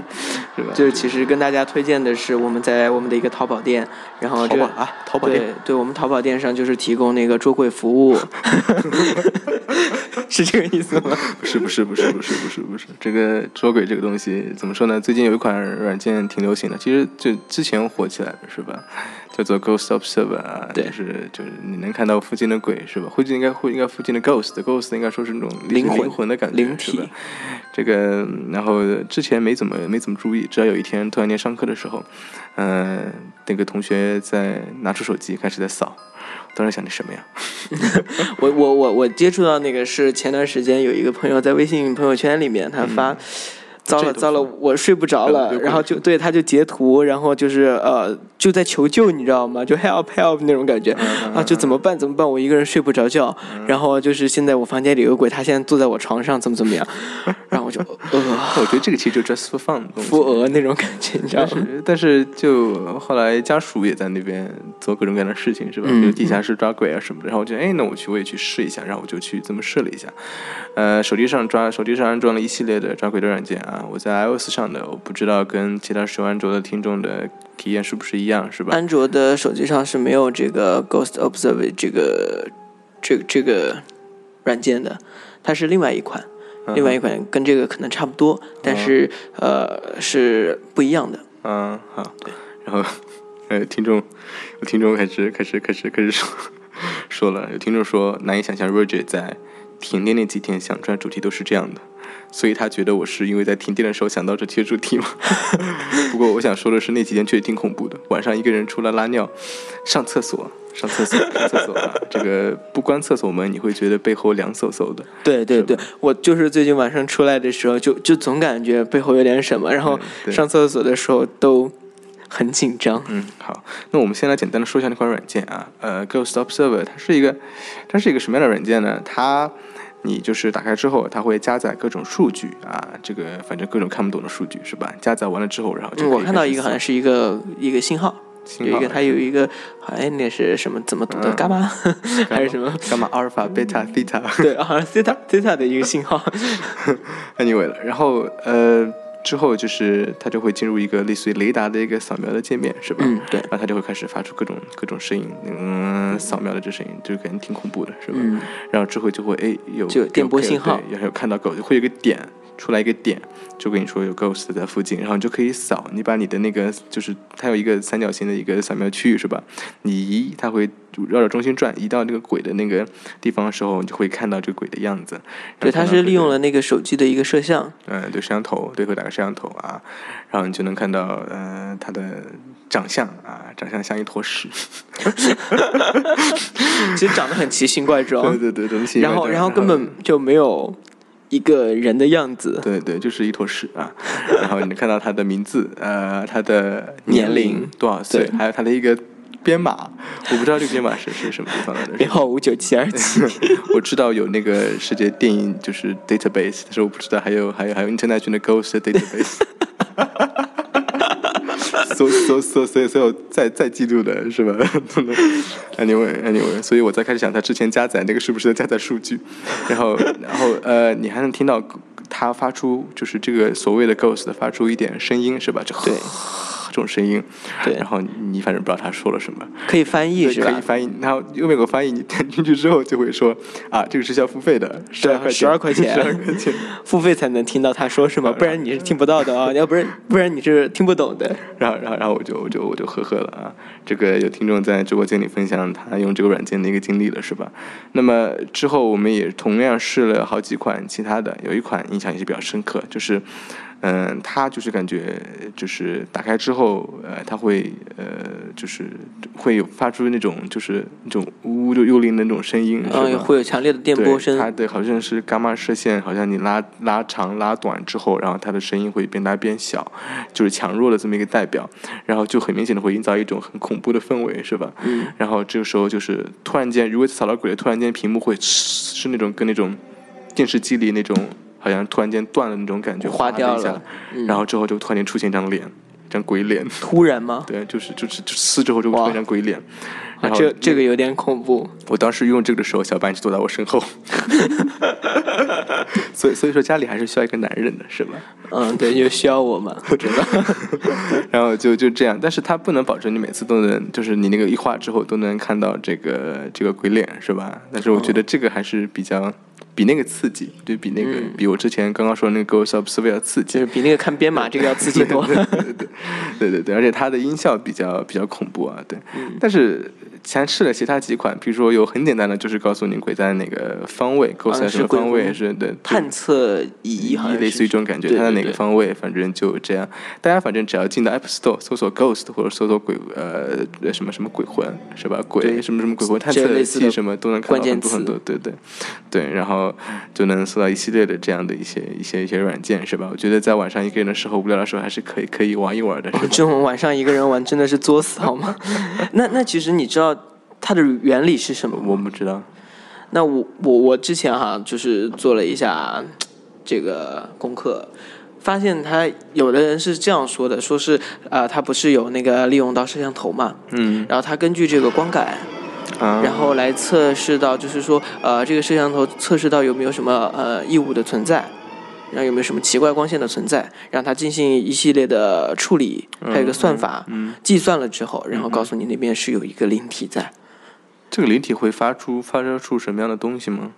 Speaker 1: 吧？
Speaker 2: 就其实跟大家推荐的是我们在我们的一个淘宝店，然后这个
Speaker 1: 啊，淘宝店，
Speaker 2: 对，对我们淘宝店上就是提供那个捉鬼服务，是这个意思吗？
Speaker 1: 不是不是不是不是不是不是，这个捉鬼这个东西怎么说呢？最近有一款软件挺流行的，其实就之前火起来的是吧？叫做 Ghost Observer 啊，就是就是你能看到附近的鬼是吧？附近应该会应该附近的 Ghost，Ghost 应该说是那种灵魂灵魂的感觉，
Speaker 2: 灵体。
Speaker 1: 这个然后之前没怎么没怎么注意，直到有一天突然间上课的时候，嗯，那个同学在拿出手机开始在扫，当时想的什么呀？
Speaker 2: 我我我我接触到那个是前段时间有一个朋友在微信朋友圈里面他发。糟了糟了，我睡不着了，然后就对他就截图，然后就是呃就在求救，你知道吗？就 help help 那种感觉啊，就怎么办怎么办？我一个人睡不着觉，然后就是现在我房间里有个鬼，他现在坐在我床上，怎么怎么样？然后我就呃，
Speaker 1: 我觉得这个其实就 just for fun，
Speaker 2: 扶额那种感觉，你知道吗？
Speaker 1: 但是就后来家属也在那边做各种各样的事情，是吧？比如地下室抓鬼啊什么的。然后我就哎，那我去我也去试一下，然后我就去这么试了一下，呃，手机上抓手机上安装了一系列的抓鬼的软件啊。我在 iOS 上的，我不知道跟其他使用安卓的听众的体验是不是一样，是吧？
Speaker 2: 安卓的手机上是没有这个 Ghost Observer 这个这这个软件的，它是另外一款，另外一款跟这个可能差不多，但是呃是不一样的。
Speaker 1: 嗯，好。对。然后呃，听众有听众开始开始开始开始说说了，有听众说难以想象 Roger 在停电那几天想出来主题都是这样的。所以他觉得我是因为在停电的时候想到这贴主题吗？不过我想说的是，那几天确实挺恐怖的。晚上一个人出来拉尿、上厕所、上厕所、上厕所啊，这个不关厕所门，你会觉得背后凉飕飕的。
Speaker 2: 对对对，我就是最近晚上出来的时候，就就总感觉背后有点什么，然后上厕所的时候都很紧张。
Speaker 1: 嗯，好，那我们先来简单的说一下那款软件啊，呃，Ghost Observer，它是一个，它是一个什么样的软件呢？它你就是打开之后，它会加载各种数据啊，这个反正各种看不懂的数据是吧？加载完了之后，然后就
Speaker 2: 我看到一个好像是一个一个信号，有一个它有一个，哎，那是什么？怎么读的？伽马还是什么？
Speaker 1: 伽马、阿尔法、贝塔、西塔？
Speaker 2: 对，好像西塔、西塔的一个信号。
Speaker 1: Anyway 了，然后呃。之后就是它就会进入一个类似于雷达的一个扫描的界面，是吧？
Speaker 2: 嗯，对。
Speaker 1: 然后它就会开始发出各种各种声音，嗯，扫描的这声音就感觉挺恐怖的，是吧？
Speaker 2: 嗯。
Speaker 1: 然后之后就会哎有
Speaker 2: 就电波信号，
Speaker 1: 然后看到狗就会有个点。出来一个点，就跟你说有 ghost 在附近，然后你就可以扫，你把你的那个就是它有一个三角形的一个扫描区域是吧？你移，它会绕着中心转，移到那个鬼的那个地方的时候，你就会看到这个鬼的样子。
Speaker 2: 对，它是利用了那个手机的一个摄像，
Speaker 1: 嗯，对，摄像头，对，会打个摄像头啊，然后你就能看到，呃，它的长相啊，长相像一坨屎，
Speaker 2: 其实长得很奇形怪状，
Speaker 1: 对对对，
Speaker 2: 然后然后根本就没有。一个人的样子，
Speaker 1: 对对，就是一坨屎啊！然后你能看到他的名字，呃，他的
Speaker 2: 年龄
Speaker 1: 多少岁，还有他的一个编码，我不知道这个编码是是什么地方的。
Speaker 2: 编号 五九七二七。
Speaker 1: 我知道有那个世界电影就是 database，但是我不知道还有还有还有 international ghost database。所所所所所有在在记录的是吧？Anyway Anyway，所以我在开始想，他之前加载那个是不是在加载数据？然后然后呃，你还能听到他发出就是这个所谓的 ghost 发出一点声音是吧？就
Speaker 2: 对
Speaker 1: 这种声音，
Speaker 2: 对
Speaker 1: 然后你反正不知道他说了什么，
Speaker 2: 可以翻译，是吧？
Speaker 1: 可以翻译，然后右面有个翻译，你点进去之后就会说啊，这个是需要付费的，十二块钱
Speaker 2: ，12块钱
Speaker 1: 十二块钱。
Speaker 2: 付费才能听到他说什么，不然你是听不到的啊，要不然不然你是听不懂的。
Speaker 1: 然后，然后，然后我就我就我就呵呵了啊！这个有听众在直播间里分享他用这个软件的一个经历了，是吧？那么之后我们也同样试了好几款其他的，有一款印象也是比较深刻，就是，嗯、它就是感觉就是打开之后，呃，它会呃，就是会有发出那种就是那种呜就幽灵的那种声音？
Speaker 2: 嗯，会有强烈的电波
Speaker 1: 对，它
Speaker 2: 声。
Speaker 1: 的好像是伽马射线，好像你拉拉长拉短之后，然后它的声音会变大变小，就是强弱的这么一个代表，然后就很明显的会营造一种很恐怖的氛围，是吧？
Speaker 2: 嗯。
Speaker 1: 然后这个时候就是突然间，如果扫到鬼，突然间屏幕会是那种跟那种电视机里那种好像突然间断了那种感觉，
Speaker 2: 划掉了，嗯
Speaker 1: 然后之后就突然间出现一张脸，一张鬼脸，
Speaker 2: 突然吗？
Speaker 1: 对，就是就是就撕之后就会出现一张鬼脸，
Speaker 2: 啊
Speaker 1: 然，后
Speaker 2: 这这个有点恐怖。
Speaker 1: 我当时用这个的时候，小白就坐在我身后，所以所以说家里还是需要一个男人的，是吧？
Speaker 2: 嗯，对，就需要我嘛，我知道。
Speaker 1: 然后就就这样，但是它不能保证你每次都能，就是你那个一画之后都能看到这个这个鬼脸，是吧？但是我觉得这个还是比较。比那个刺激，就比那个、
Speaker 2: 嗯
Speaker 1: 比我之前刚刚说的那个 Ghost of 要刺激
Speaker 2: 就，是比那个看编码这个要刺激多了。
Speaker 1: 对对对，而且它的音效比较比较恐怖啊，对。
Speaker 2: 嗯
Speaker 1: 但是前试了其他几款，比如说有很简单的，就是告诉你鬼在哪个方位，Ghost 在什么方位，
Speaker 2: 魂
Speaker 1: 是对
Speaker 2: 探测仪好像
Speaker 1: 类似于这种感觉，它在哪个方位，反正就这样。大家反正只要进到 App Store 搜索 Ghost 或者搜索鬼呃呃什么什么鬼魂是吧？鬼什么什么鬼魂探测器什么都能看到很多很多，对对对，然后就能搜到一系列的这样的一些一些一些软件是吧？我觉得在晚上一个人的时候无聊的时候还是可以可以玩一玩的？
Speaker 2: 这种晚上一个人玩真的是作死好吗？那那其实你知道它的原理是什么？
Speaker 1: 我不知道，
Speaker 2: 那我我我之前哈就是做了一下这个功课，发现他有的人是这样说的，说是呃他不是有那个利用到摄像头嘛，
Speaker 1: 嗯
Speaker 2: 然后他根据这个光感，
Speaker 1: 啊，
Speaker 2: 然后来测试到就是说呃这个摄像头测试到有没有什么呃异物的存在。然后有没有什么奇怪光线的存在，让它进行一系列的处理，还有一个算法，
Speaker 1: 嗯，
Speaker 2: 计算了之后，然后告诉你那边是有一个灵体在。
Speaker 1: 这个灵体会发出发射出什么样的东西吗？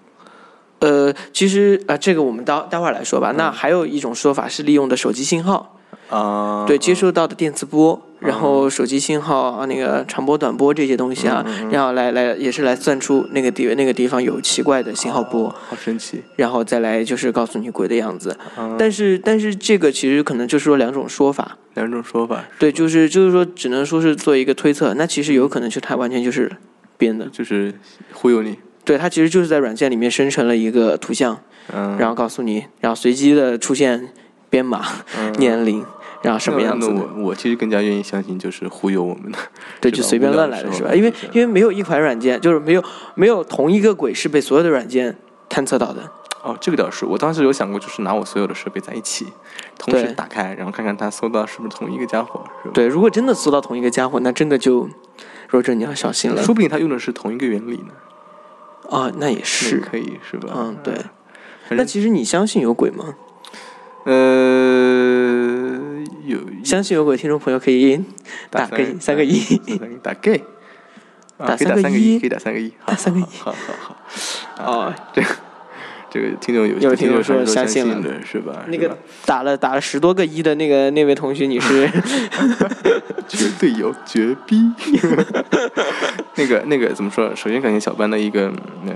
Speaker 2: 呃，其实啊、呃这个我们待待会儿来说吧。那还有一种说法是利用的手机信号，
Speaker 1: 啊，
Speaker 2: 对，接收到的电磁波，然后手机信号啊，那个长波、短波这些东西啊，然后来来也是来算出那个地那个地方有奇怪的信号波，
Speaker 1: 好神奇，
Speaker 2: 然后再来就是告诉你鬼的样子。
Speaker 1: 啊
Speaker 2: 但是但是这个其实可能就是说两种说法，
Speaker 1: 两种说法，
Speaker 2: 对，就是就是说只能说是做一个推测，那其实有可能就它完全就是编的，
Speaker 1: 就是忽悠你，
Speaker 2: 对，它其实就是在软件里面生成了一个图像。
Speaker 1: 嗯，
Speaker 2: 然后告诉你，然后随机的出现编码、
Speaker 1: 嗯
Speaker 2: 年龄，然后什么样子的，
Speaker 1: 我我其实更加愿意相信就是忽悠我们的，
Speaker 2: 对，就随便乱来的是吧？因为因为没有一款软件，就是没有没有同一个鬼是被所有的软件探测到的。
Speaker 1: 哦，这个倒是，我当时有想过，就是拿我所有的设备在一起，同时打开，然后看看它搜到是不是同一个家伙，是吧？
Speaker 2: 对，如果真的搜到同一个家伙，那真的就，若者你要小心了。
Speaker 1: 说不定他用的是同一个原理呢，
Speaker 2: 啊，那也
Speaker 1: 那
Speaker 2: 是，
Speaker 1: 可以是吧？
Speaker 2: 嗯，对。那其实你相信有鬼吗？
Speaker 1: 呃，有。
Speaker 2: 相信有鬼，听众朋友可以打个三个。一，
Speaker 1: 打三个一，打三个
Speaker 2: 三个一。
Speaker 1: 可以打三个一，
Speaker 2: 打三个一。
Speaker 1: 好好好，
Speaker 2: 哦，
Speaker 1: 这个这个听众有
Speaker 2: 有听众说相信了
Speaker 1: 是吧？
Speaker 2: 那个打了打了十多个一的那个那位同学，你是
Speaker 1: 绝对有绝逼。那个那个怎么说？首先感谢小班的一个呃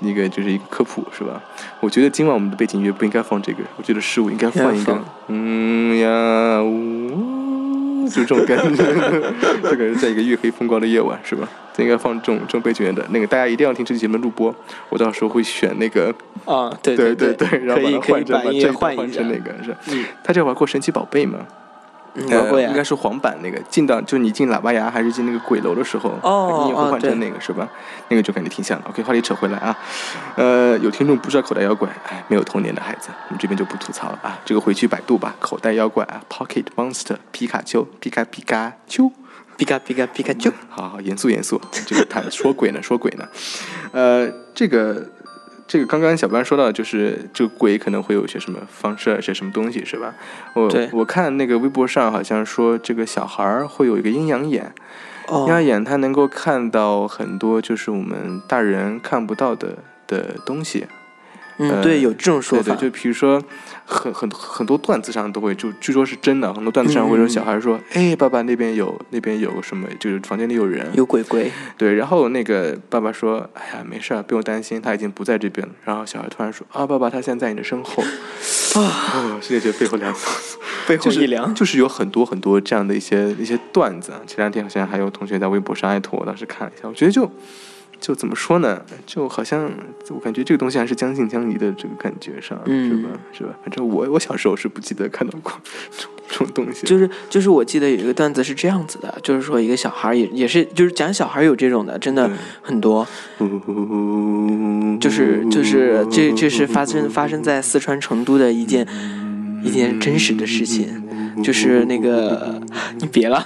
Speaker 1: 一个就是一个科普是吧？我觉得今晚我们的背景音乐不应该放这个，我觉得十五应该放一个嗯呀呜，就这种感觉。这个是在一个月黑风高的夜晚是吧？这应该放这种这种背景乐的。那个大家一定要听这期节目的录播，我到时候会选那个
Speaker 2: 啊，对
Speaker 1: 对
Speaker 2: 对
Speaker 1: 对，然后把它换成把这
Speaker 2: 换
Speaker 1: 换成，那个是。
Speaker 2: 嗯，
Speaker 1: 他这玩过神奇宝贝吗？
Speaker 2: 嗯玩过呀
Speaker 1: 呃应该是黄版那个，进到就你进喇叭牙还是进那个鬼楼的时候，
Speaker 2: 哦
Speaker 1: 音乐会换成那个是吧？那个就感觉挺像的。OK，话题扯回来啊，呃，有听众不知道口袋妖怪，哎，没有童年的孩子，我们这边就不吐槽了啊，这个回去百度吧，口袋妖怪啊，Pocket Monster，皮卡丘，皮卡皮卡丘。
Speaker 2: 皮卡皮卡皮卡丘，
Speaker 1: 好好严肃严肃，这个他说鬼呢说鬼呢，呃，这个这个刚刚小班说到，就是这个鬼可能会有些什么方式，一些什么东西，是吧？我我看那个微博上好像说，这个小孩儿会有一个阴阳眼，
Speaker 2: 哦
Speaker 1: 阴阳眼他能够看到很多就是我们大人看不到的的东西。
Speaker 2: 嗯，
Speaker 1: 呃
Speaker 2: 对，有这种说法。
Speaker 1: 对对，就比如说很很很多段子上都会，就据说是真的，很多段子上会说
Speaker 2: 嗯
Speaker 1: 小孩说，哎，爸爸那边有那边有什么，就是房间里有人，
Speaker 2: 有鬼鬼，
Speaker 1: 对，然后那个爸爸说：“哎呀，没事儿，不用担心，他已经不在这边了。”然后小孩突然说：“啊，爸爸，他现在在你的身后。”啊，哦，世界觉得背后凉，
Speaker 2: 背
Speaker 1: 就是
Speaker 2: 后一凉。
Speaker 1: 就是有很多很多这样的一些一些段子啊。前两天好像还有同学在微博上艾特我，当时看了一下，我觉得就就怎么说呢，就好像我感觉这个东西还是将信将疑的这个感觉上，
Speaker 2: 嗯
Speaker 1: 是吧？是吧？反正我我小时候是不记得看到过 这种这种东西，
Speaker 2: 就是就是，我记得有一个段子是这样子的，就是说一个小孩也也是，就是讲小孩有这种的，真的很多。就是就是这这是发生发生在四川成都的一件一件真实的事情，就是那个你别了，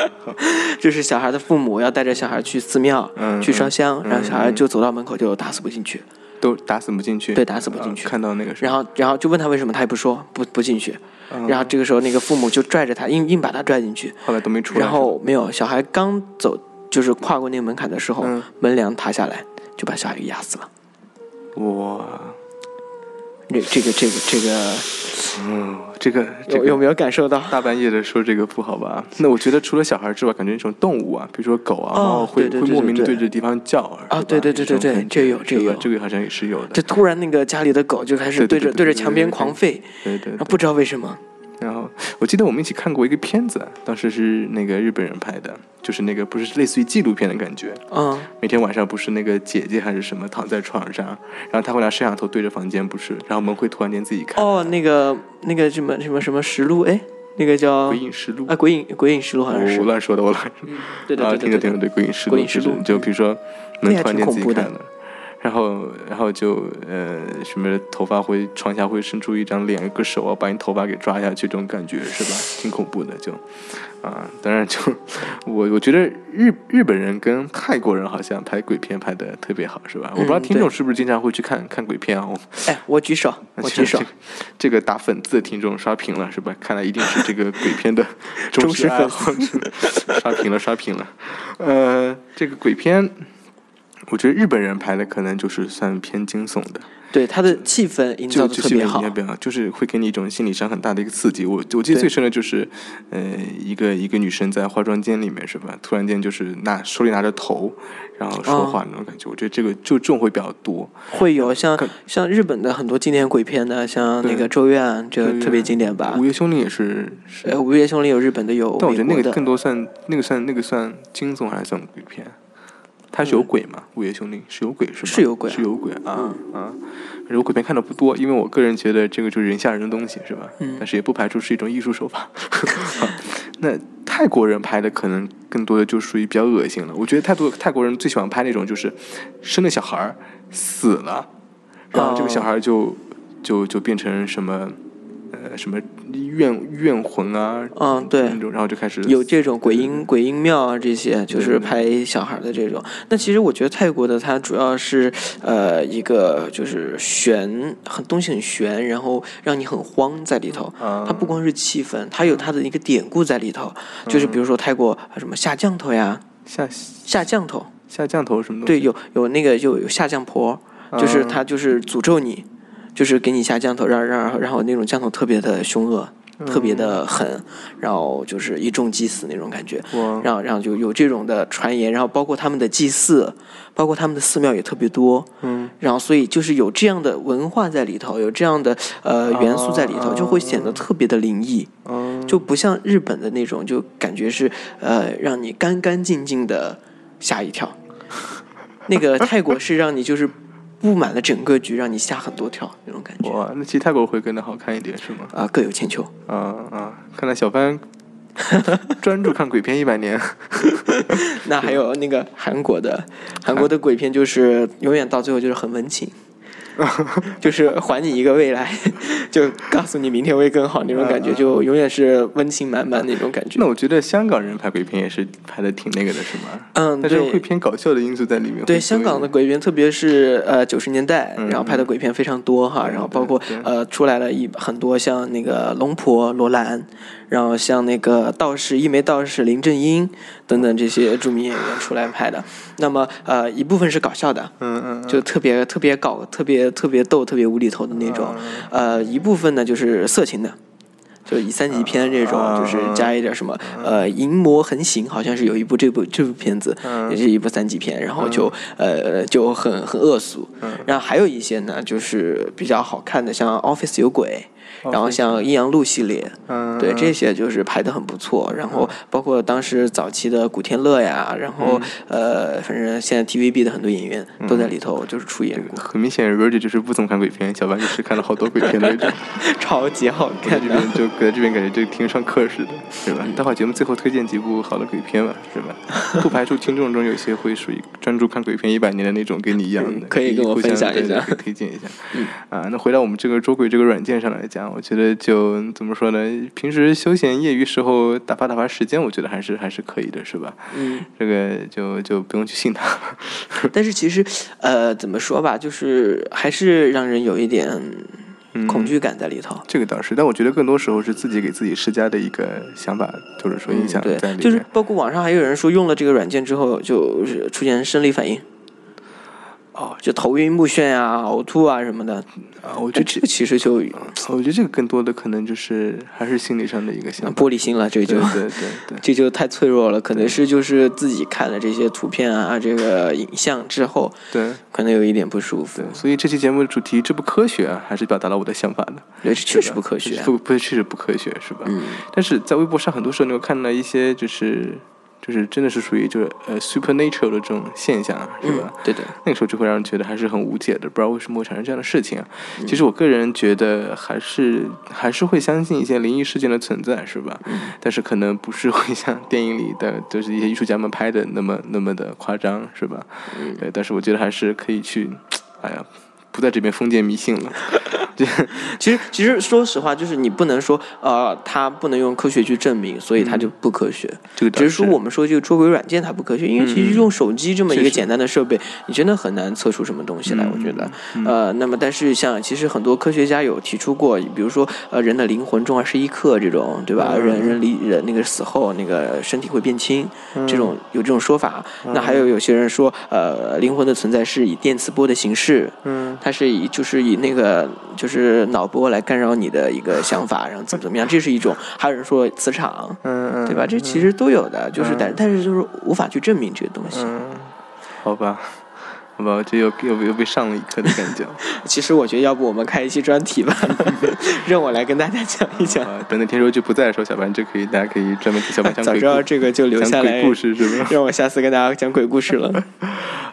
Speaker 2: 就是小孩的父母要带着小孩去寺庙
Speaker 1: 嗯
Speaker 2: 去烧香，
Speaker 1: 嗯
Speaker 2: 然后小孩就走到门口就打死不进去，
Speaker 1: 都打死不进去，
Speaker 2: 对打死不进去
Speaker 1: 啊看到那个，
Speaker 2: 然后然后就问他为什么，他也不说，不不进去，
Speaker 1: 嗯。
Speaker 2: 然后这个时候那个父母就拽着他硬硬把他拽进去，
Speaker 1: 后来都没出来，
Speaker 2: 然后没有小孩刚走就是跨过那个门槛的时候，
Speaker 1: 嗯
Speaker 2: 门梁塌下来就把小孩给压死了。
Speaker 1: 哇，
Speaker 2: 这这个这个这个
Speaker 1: 嗯，这个这个
Speaker 2: 有有没有感受到？
Speaker 1: 大半夜的说这个不好吧？那我觉得除了小孩之外，感觉那种动物啊，比如说狗啊、
Speaker 2: 哦
Speaker 1: 猫会
Speaker 2: 对对对
Speaker 1: 会莫名的
Speaker 2: 对
Speaker 1: 着地方叫啊。
Speaker 2: 对对对对对
Speaker 1: 这
Speaker 2: 有这
Speaker 1: 是吧
Speaker 2: 有
Speaker 1: 这个好像也是有的
Speaker 2: 就。突然那个家里的狗就开始对着
Speaker 1: 对
Speaker 2: 着墙边
Speaker 1: 对对
Speaker 2: 狂吠，
Speaker 1: 对对
Speaker 2: 不知道为什么。
Speaker 1: 然后我记得我们一起看过一个片子，当时是那个日本人拍的，就是那个不是类似于纪录片的感觉。
Speaker 2: 嗯，
Speaker 1: 每天晚上不是那个姐姐还是什么躺在床上，然后他会拿摄像头对着房间，不是，然后门会突然间自己开。
Speaker 2: 哦，那个那个什么什么什么实录，哎，那个叫
Speaker 1: 鬼影实录
Speaker 2: 啊，鬼影鬼影实录好像是
Speaker 1: 我。乱说的，我乱说的。
Speaker 2: 对对
Speaker 1: 啊，
Speaker 2: 对对对对
Speaker 1: 鬼影实录，
Speaker 2: 鬼影实录
Speaker 1: 就比如说
Speaker 2: 能
Speaker 1: 突然间自己开了，然后然后就呃什么头发会床下会伸出一张脸一个手啊，把你头发给抓下去，这种感觉是吧？挺恐怖的，就啊，当然就我我觉得日日本人跟泰国人好像拍鬼片拍的特别好，是吧？我不知道
Speaker 2: 嗯
Speaker 1: 听众是不是经常会去看看鬼片啊？我
Speaker 2: 哎，我举手，我举手
Speaker 1: 这。个这个打粉字的听众刷屏了是吧？看来一定是这个鬼片的忠实
Speaker 2: 粉
Speaker 1: 丝，刷屏了，刷屏了。呃，这个鬼片，我觉得日本人拍的可能就是算偏惊悚的，
Speaker 2: 对他的气氛营造的特别好
Speaker 1: 就是会给你一种心理上很大的一个刺激。我我记得最深的就是，呃，一个一个女生在化妆间里面是吧？突然间就是拿手里拿着头，然后说话那种感觉。我觉得这个就这种会比较多。
Speaker 2: 会有像像日本的很多经典鬼片的，像那个《咒怨》，就特别经典吧
Speaker 1: 午？夜凶铃也是是
Speaker 2: 呃，《午夜凶铃》有日本的，有
Speaker 1: 但我觉得那个。更多算那个算那个算惊悚还是算鬼片？它是有鬼吗？午夜凶铃是有鬼是吧？
Speaker 2: 是有鬼啊
Speaker 1: 是有鬼啊啊！有鬼片看的不多，因为我个人觉得这个就是人吓人的东西是吧？
Speaker 2: 嗯
Speaker 1: 但是也不排除是一种艺术手法。那泰国人拍的可能更多的就属于比较恶心了。我觉得泰国泰国人最喜欢拍那种就是生了小孩儿死了，然后这个小孩儿就就就变成什么呃什么怨怨魂啊，
Speaker 2: 嗯，对。
Speaker 1: 然后就开始
Speaker 2: 有这种鬼音鬼音庙啊，这些就是拍小孩的这种。那其实我觉得泰国的它主要是呃一个就是悬，很东西很悬，然后让你很慌在里头。
Speaker 1: 啊，
Speaker 2: 它不光是气氛，它有它的一个典故在里头，就是比如说泰国啊什么下降头呀，
Speaker 1: 下
Speaker 2: 下降头，
Speaker 1: 下降头什么东
Speaker 2: 对，有有那个有有下降婆，就是
Speaker 1: 啊
Speaker 2: 他就是诅咒你，就是给你下降头，让让然后那种降头特别的凶恶，特别的狠，然后就是一众祭死那种感觉，
Speaker 1: 哇，
Speaker 2: 然后然后就有这种的传言，然后包括他们的祭祀，包括他们的寺庙也特别多，
Speaker 1: 嗯，
Speaker 2: 然后所以就是有这样的文化在里头，有这样的呃元素在里头，就会显得特别的灵异，
Speaker 1: 嗯，
Speaker 2: 就不像日本的那种，就感觉是呃让你干干净净的吓一跳。那个泰国是让你就是布满了整个局，让你吓很多跳那种感觉
Speaker 1: 哇，那其实泰国会更的好看一点是吗？
Speaker 2: 啊，各有千秋。
Speaker 1: 啊啊，看来小帆专注看鬼片一百年。
Speaker 2: 那还有那个韩国的，韩国的鬼片就是永远到最后就是很温情，就是还你一个未来，就告诉你明天会更好那种感觉，就永远是温情满满那种感觉。
Speaker 1: 那我觉得香港人拍鬼片也是拍的挺那个的，是吗？
Speaker 2: 嗯，
Speaker 1: 但是会偏搞笑的因素在里面。
Speaker 2: 对，香港的鬼片，特别是呃九十年代，然后拍的鬼片非常多哈，然后包括呃出来了一很多像那个龙婆罗兰。然后像那个道士一枚道士林正英等等这些著名演员出来拍的，那么呃一部分是搞笑的，
Speaker 1: 嗯嗯，
Speaker 2: 就特别特别搞、特别特别逗、特别无厘头的那种，呃一部分呢就是色情的，就以三级片这种，就是加一点什么呃淫魔横行，好像是有一部这部这部片子也是一部三级片，然后就呃就很很恶俗，然后还有一些呢就是比较好看的，像 Office 有鬼。然后像阴阳路系列，对这些就是拍的很不错。然后包括当时早期的古天乐呀，然后呃，反正现在 TVB 的很多演员都在里头就是出演过。
Speaker 1: 很明显 r o g e r 就是不怎么看鬼片，小白就是看了好多鬼片那种
Speaker 2: 超级好看。
Speaker 1: 这边就搁在这边感觉就听上课似的，是吧？待会儿节目最后推荐几部好的鬼片吧，是吧？不排除听众中有些会属于专注看鬼片一百年的那种，跟你一样的，
Speaker 2: 可以跟我分享一下，
Speaker 1: 推荐一下。啊，那回到我们这个捉鬼这个软件上来讲。我觉得就怎么说呢？平时休闲业余时候打发打发时间，我觉得还是还是可以的，是吧？
Speaker 2: 嗯，
Speaker 1: 这个就就不用去信他。
Speaker 2: 但是其实，呃，怎么说吧，就是还是让人有一点恐惧感在里头。
Speaker 1: 这个倒是，但我觉得更多时候是自己给自己施加的一个想法，或者说影响在里面。
Speaker 2: 就是包括网上还有人说，用了这个软件之后，就是出现生理反应。哦，就头晕目眩啊，呕吐啊什么的
Speaker 1: 啊，我觉得
Speaker 2: 这个其实就，
Speaker 1: 我觉得这个更多的可能就是还是心理上的一个想
Speaker 2: 玻璃心了，这就
Speaker 1: 对对对，
Speaker 2: 这就太脆弱了，可能是就是自己看了这些图片啊，这个影像之后，
Speaker 1: 对，
Speaker 2: 可能有一点不舒服。
Speaker 1: 所以这期节目的主题这不科学啊，还是表达了我的想法的。
Speaker 2: 对，确实不科学，
Speaker 1: 不不确实不科学，是吧？
Speaker 2: 嗯。
Speaker 1: 但是在微博上，很多时候你会看到一些就是。就是真的是属于就是呃 supernatural 的这种现象，是吧？
Speaker 2: 对的。
Speaker 1: 那个时候就会让人觉得还是很无解的，不知道为什么会产生这样的事情啊。其实我个人觉得还是还是会相信一些灵异事件的存在，是吧？但是可能不是会像电影里的就是一些艺术家们拍的那么那么的夸张，是吧？对。但是我觉得还是可以去，哎呀。不在这边封建迷信了。
Speaker 2: 其实其实说实话，就是你不能说呃，它不能用科学去证明，所以它就不科学。
Speaker 1: 这个
Speaker 2: 只是说我们说这个捉鬼软件它不科学，因为其实用手机这么一个简单的设备，你真的很难测出什么东西来。我觉得，呃，那么但是像其实很多科学家有提出过，比如说呃，人的灵魂重二十一克这种，对吧？人人离人那个死后那个身体会变轻，这种有这种说法。那还有有些人说，呃，灵魂的存在是以电磁波的形式。
Speaker 1: 嗯。
Speaker 2: 它是以就是以那个就是脑波来干扰你的一个想法，然后怎么怎么样，这是一种。还有人说磁场，
Speaker 1: 嗯嗯，
Speaker 2: 对吧？这其实都有的，就是但但是就是无法去证明这个东西。
Speaker 1: 嗯，好吧。好吧，这又又又被上了一课的感觉。
Speaker 2: 其实我觉得，要不我们开一期专题吧，让我来跟大家讲一讲。
Speaker 1: 等等，听说就不在的时候，小白就可以，大家可以专门听小白讲
Speaker 2: 鬼故事。早知道这个就留下来
Speaker 1: 故事是吧？
Speaker 2: 让我下次跟大家讲鬼故事了。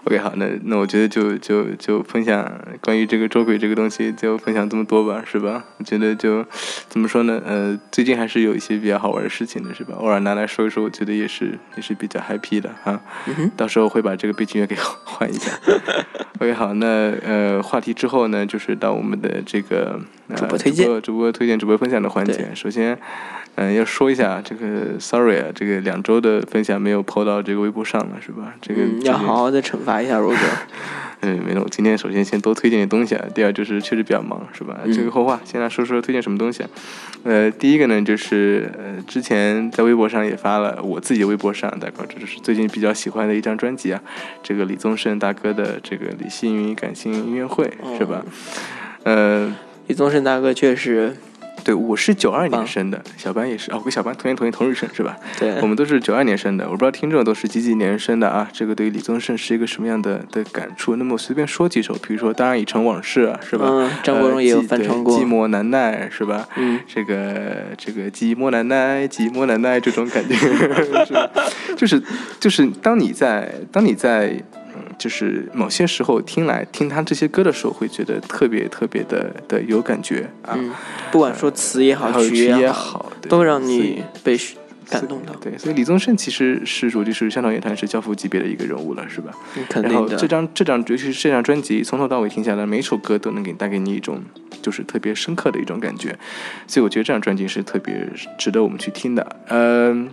Speaker 1: OK，好，那那我觉得就就就分享关于这个捉鬼这个东西，就分享这么多吧，是吧？我觉得就怎么说呢？呃，最近还是有一些比较好玩的事情的，是吧？偶尔拿来说一说，我觉得也是也是比较 happy 的哈。到时候会把这个背景乐给换一下。OK，好，那呃，话题之后呢，就是到我们的这个
Speaker 2: 主播推荐、
Speaker 1: 主播推荐、主播分享的环节。首先，嗯，要说一下这个，sorry 啊，这个两周的分享没有抛到这个微博上了，是吧？这个
Speaker 2: 要好好的惩罚一下罗哥。
Speaker 1: 嗯，没有。今天首先先多推荐点东西啊。第二就是确实比较忙，是吧？这个后话，先来说说推荐什么东西。啊呃，第一个呢，就是呃，之前在微博上也发了，我自己微博上大概这就是最近比较喜欢的一张专辑啊，这个李宗盛大哥的这个《李星云感性音乐会》，是吧？呃，
Speaker 2: 李宗盛大哥确实。
Speaker 1: 对，我是九二年生的，小班也是哦，跟小班同年同月同日生是吧？
Speaker 2: 对，
Speaker 1: 我们都是九二年生的，我不知道听众都是几几年生的啊？这个对于李宗盛是一个什么样的的感触？那么我随便说几首，比如说《当然已成往事》是吧？
Speaker 2: 嗯，张国荣也有翻唱过《
Speaker 1: 寂寞难耐》是吧？
Speaker 2: 嗯，
Speaker 1: 这个这个寂寞难耐，寂寞难耐这种感觉，是吧？就是就是当你在当你在。就是某些时候听来听他这些歌的时候，会觉得特别特别的的有感觉啊。
Speaker 2: 不管说词也好，曲也好，都让你被感动到。
Speaker 1: 对，所以李宗盛其实是属于是香港乐坛是教父级别的一个人物了，是吧？
Speaker 2: 肯定
Speaker 1: 的。然后这张这张尤其是这张专辑从头到尾听下来，每一首歌都能给带给你一种就是特别深刻的一种感觉，所以我觉得这张专辑是特别值得我们去听的。嗯，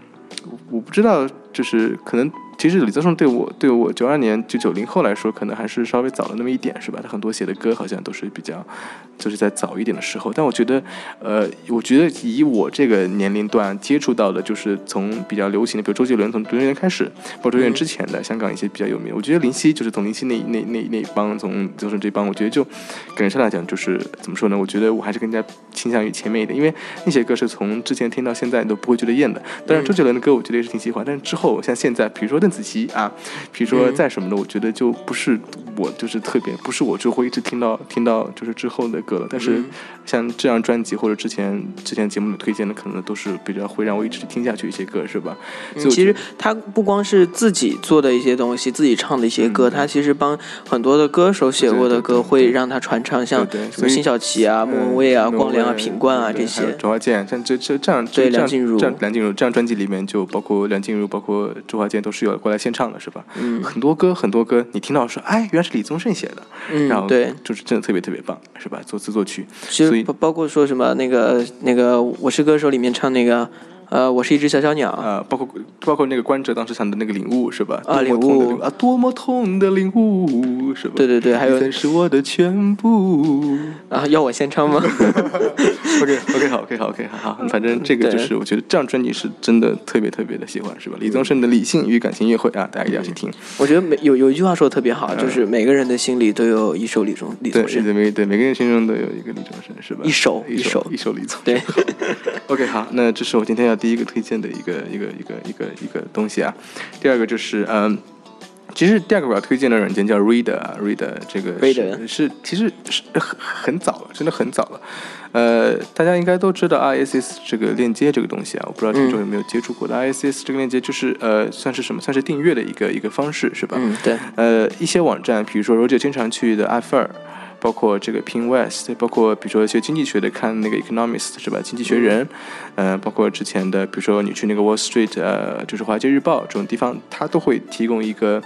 Speaker 1: 我不知道，就是可能。其实李宗盛对我对我九二年就九零后来说，可能还是稍微早了那么一点，是吧？他很多写的歌好像都是比较，就是在早一点的时候。但我觉得，呃，我觉得以我这个年龄段接触到的，就是从比较流行的，比如周杰伦，从周杰伦开始，包括周杰伦之前的香港一些比较有名。我觉得林夕就是从林夕那那那那一帮，从李宗盛这帮，我觉得就感觉上来讲，就是怎么说呢？我觉得我还是更加倾向于前面一点，因为那些歌是从之前听到现在都不会觉得厌的。当然，周杰伦的歌我觉得也是挺喜欢，但是之后像现在，比如说。邓紫棋啊，比如说再什么的，我觉得就不是我就是特别，不是我就会一直听到听到就是之后的歌了。但是像这张专辑或者之前之前节目里推荐的，可能都是比较会让我一直听下去一些歌，是吧？
Speaker 2: 其实他不光是自己做的一些东西，自己唱的一些歌，他其实帮很多的歌手写过的歌，会让他传唱，像什么辛晓琪啊、莫文蔚啊、光良啊、品冠啊这些。
Speaker 1: 周华健，像这这这样
Speaker 2: 对梁静茹，
Speaker 1: 这样梁静茹这样专辑里面就包括梁静茹，包括周华健都是有。过来献唱的是吧？
Speaker 2: 嗯，
Speaker 1: 很多歌，很多歌，你听到说，哎，原来是李宗盛写的，
Speaker 2: 嗯，
Speaker 1: 然后
Speaker 2: 对，
Speaker 1: 就是真的特别特别棒，是吧？作词作曲，
Speaker 2: 所以包括说什么那个那个我是歌手里面唱那个。呃，我是一只小小鸟。
Speaker 1: 啊，包括包括那个关喆当时唱的那个领悟是吧？
Speaker 2: 啊，
Speaker 1: 领
Speaker 2: 悟
Speaker 1: 啊，多么痛的领悟是吧？
Speaker 2: 对对对，还有
Speaker 1: 是我的全部。
Speaker 2: 啊，要我先唱吗？
Speaker 1: OK OK 好 OK 好 OK 好好，反正这个就是我觉得这张专辑是真的特别特别的喜欢是吧？李宗盛的理性与感情约会啊，大家一定要去听。
Speaker 2: 我觉得每有有一句话说的特别好，就是每个人的心里都有一首李宗李宗盛。
Speaker 1: 对对对，每个人心中都有一个李宗盛是吧？
Speaker 2: 一首
Speaker 1: 一
Speaker 2: 首
Speaker 1: 一首李宗盛。
Speaker 2: 对。
Speaker 1: OK 好，那这是我今天要第一个推荐的。一个一个一个一个一个东西啊，第二个就是嗯，其实第二个我要推荐的软件叫 Reader，Reader 这个是是其实是很很早了，真的很早了。呃，大家应该都知道 ISS 这个链接这个东西啊，我不知道听众有没有接触过的。ISS 这个链接就是呃，算是什么？算是订阅的一个一个方式是吧？
Speaker 2: 嗯，对。
Speaker 1: 呃，一些网站，比如说 Roger 经常去的 iFair。包括这个 Pin West，包括比如说一些经济学的看那个 Economist 是吧？经济学人，嗯，包括之前的，比如说你去那个 Wall Street，呃，就是华尔街日报这种地方，它都会提供一个。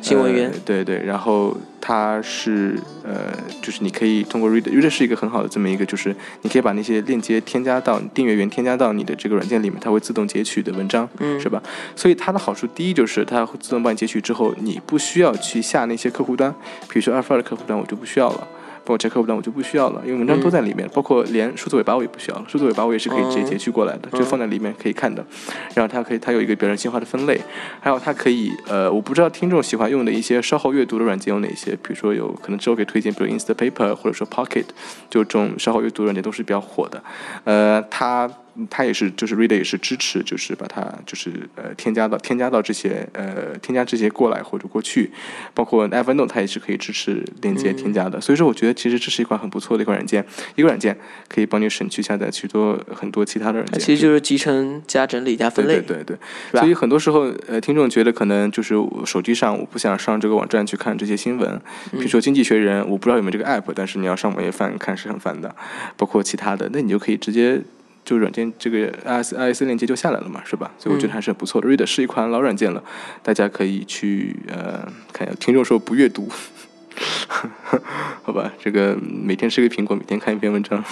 Speaker 2: 新闻源，
Speaker 1: 对对，然后它是呃，就是你可以通过 Reader，Reader 是一个很好的这么一个，就是你可以把那些链接添加到订阅源，添加到你的这个软件里面，它会自动截取的文章，
Speaker 2: 嗯，
Speaker 1: 是吧？所以它的好处，第一就是它会自动帮你截取之后，你不需要去下那些客户端，比如说 a 尔 r 的客户端，我就不需要了。包括这客户端我就不需要了，因为文章都在里面，包括连数字尾巴我也不需要了，数字尾巴我也是可以直接截取过来的，就放在里面可以看的。然后它可以，它有一个比较人性化的分类，还有它可以，呃，我不知道听众喜欢用的一些稍后阅读的软件有哪些，比如说有可能之后可以推荐，比如 Instapaper 或者说 Pocket，就这种稍后阅读软件都是比较火的。呃，它。它也是，就是 Reader 也是支持，就是把它就是呃添加到添加到这些呃添加这些过来或者过去，包括 Evernote 它也是可以支持连接添加的。所以说，我觉得其实这是一款很不错的一款软件，一个软件可以帮你省去下载许多很多其他的软件。
Speaker 2: 其实就是集成加整理加分类。
Speaker 1: 对对对。所以很多时候，呃，听众觉得可能就是手机上我不想上这个网站去看这些新闻，比如说《经济学人》，我不知道有没有这个 app，但是你要上网页翻看是很烦的，包括其他的，那你就可以直接。就软件这个 i s i s 链接就下来了嘛，是吧？所以我觉得还是很不错的。Reader 是一款老软件了，大家可以去呃看一下。听众说不阅读。好吧，这个每天吃个苹果，每天看一篇文章。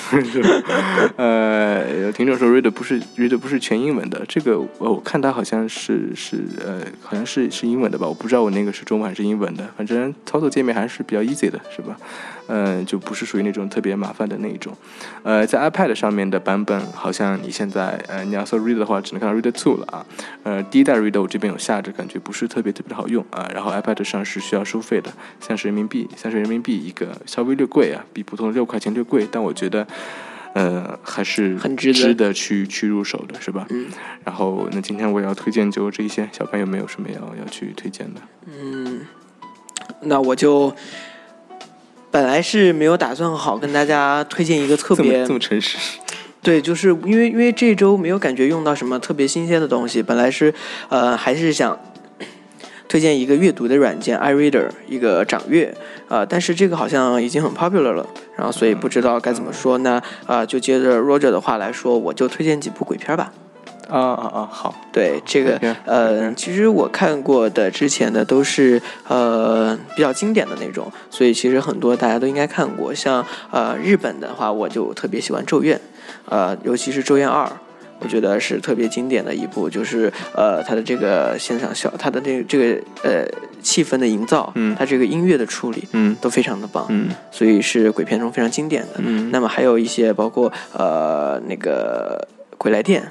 Speaker 1: 呃，有听众说 Reader 不是 Reader 不是全英文的，这个我我看它好像是是呃好像是是英文的吧，我不知道我那个是中文还是英文的，反正操作界面还是比较 easy 的，是吧？嗯，就不是属于那种特别麻烦的那一种。呃，在 iPad 上面的版本，好像你现在呃你要搜 Reader 的话，只能看到 Reader Two 了啊。呃，第一代 Reader 我这边有下着，感觉不是特别特别的好用啊。然后 iPad 上是需要收费的，三十人民币，三十人民币一个，稍微略贵啊，比普通的六块钱略贵，但我觉得，呃，还是
Speaker 2: 很值
Speaker 1: 值得去去入手的，是吧？
Speaker 2: 嗯。
Speaker 1: 然后，那今天我要推荐就这一些，小朋友没有什么要要去推荐的？
Speaker 2: 嗯，那我就。本来是没有打算好跟大家推荐一个特别
Speaker 1: 这么诚实，
Speaker 2: 对，就是因为因为这周没有感觉用到什么特别新鲜的东西。本来是呃还是想推荐一个阅读的软件 iReader，一个掌阅啊，但是这个好像已经很 popular 了，然后所以不知道该怎么说。呢啊，就接着 Roger 的话来说，我就推荐几部鬼片吧。
Speaker 1: 啊啊啊！好，
Speaker 2: 对这个呃，其实我看过的之前的都是呃比较经典的那种，所以其实很多大家都应该看过。像呃日本的话，我就特别喜欢《咒怨》，呃，尤其是《咒怨二》。我觉得是特别经典的一部，就是呃，它的这个现场效，它的这个这个呃气氛的营造，
Speaker 1: 嗯
Speaker 2: 它这个音乐的处理，
Speaker 1: 嗯
Speaker 2: 都非常的棒，
Speaker 1: 嗯
Speaker 2: 所以是鬼片中非常经典的。
Speaker 1: 嗯
Speaker 2: 那么还有一些包括呃那个《鬼来电》，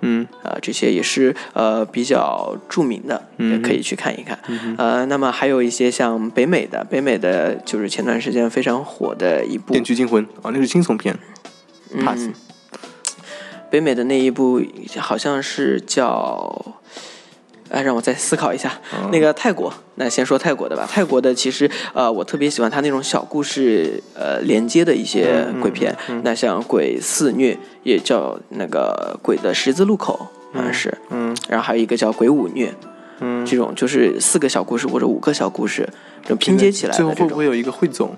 Speaker 1: 嗯
Speaker 2: 啊、这些也是呃比较著名的，
Speaker 1: 嗯
Speaker 2: 也可以去看一看。呃，那么还有一些像北美的，北美的就是前段时间非常火的一部
Speaker 1: 电锯惊魂啊，那是惊悚片。pass
Speaker 2: 嗯，北美的那一部好像是叫。哎，让我再思考一下。
Speaker 1: 嗯
Speaker 2: 那个泰国，那先说泰国的吧。泰国的其实，呃，我特别喜欢它那种小故事，呃，连接的一些鬼片。那像《鬼肆虐》，也叫那个《鬼的十字路口》，好像是。
Speaker 1: 嗯
Speaker 2: 然后还有一个叫《鬼舞虐》，
Speaker 1: 嗯，
Speaker 2: 这种就是四个小故事或者五个小故事，这种拼接起来
Speaker 1: 最后
Speaker 2: 的这种。
Speaker 1: 会不会有一个汇总？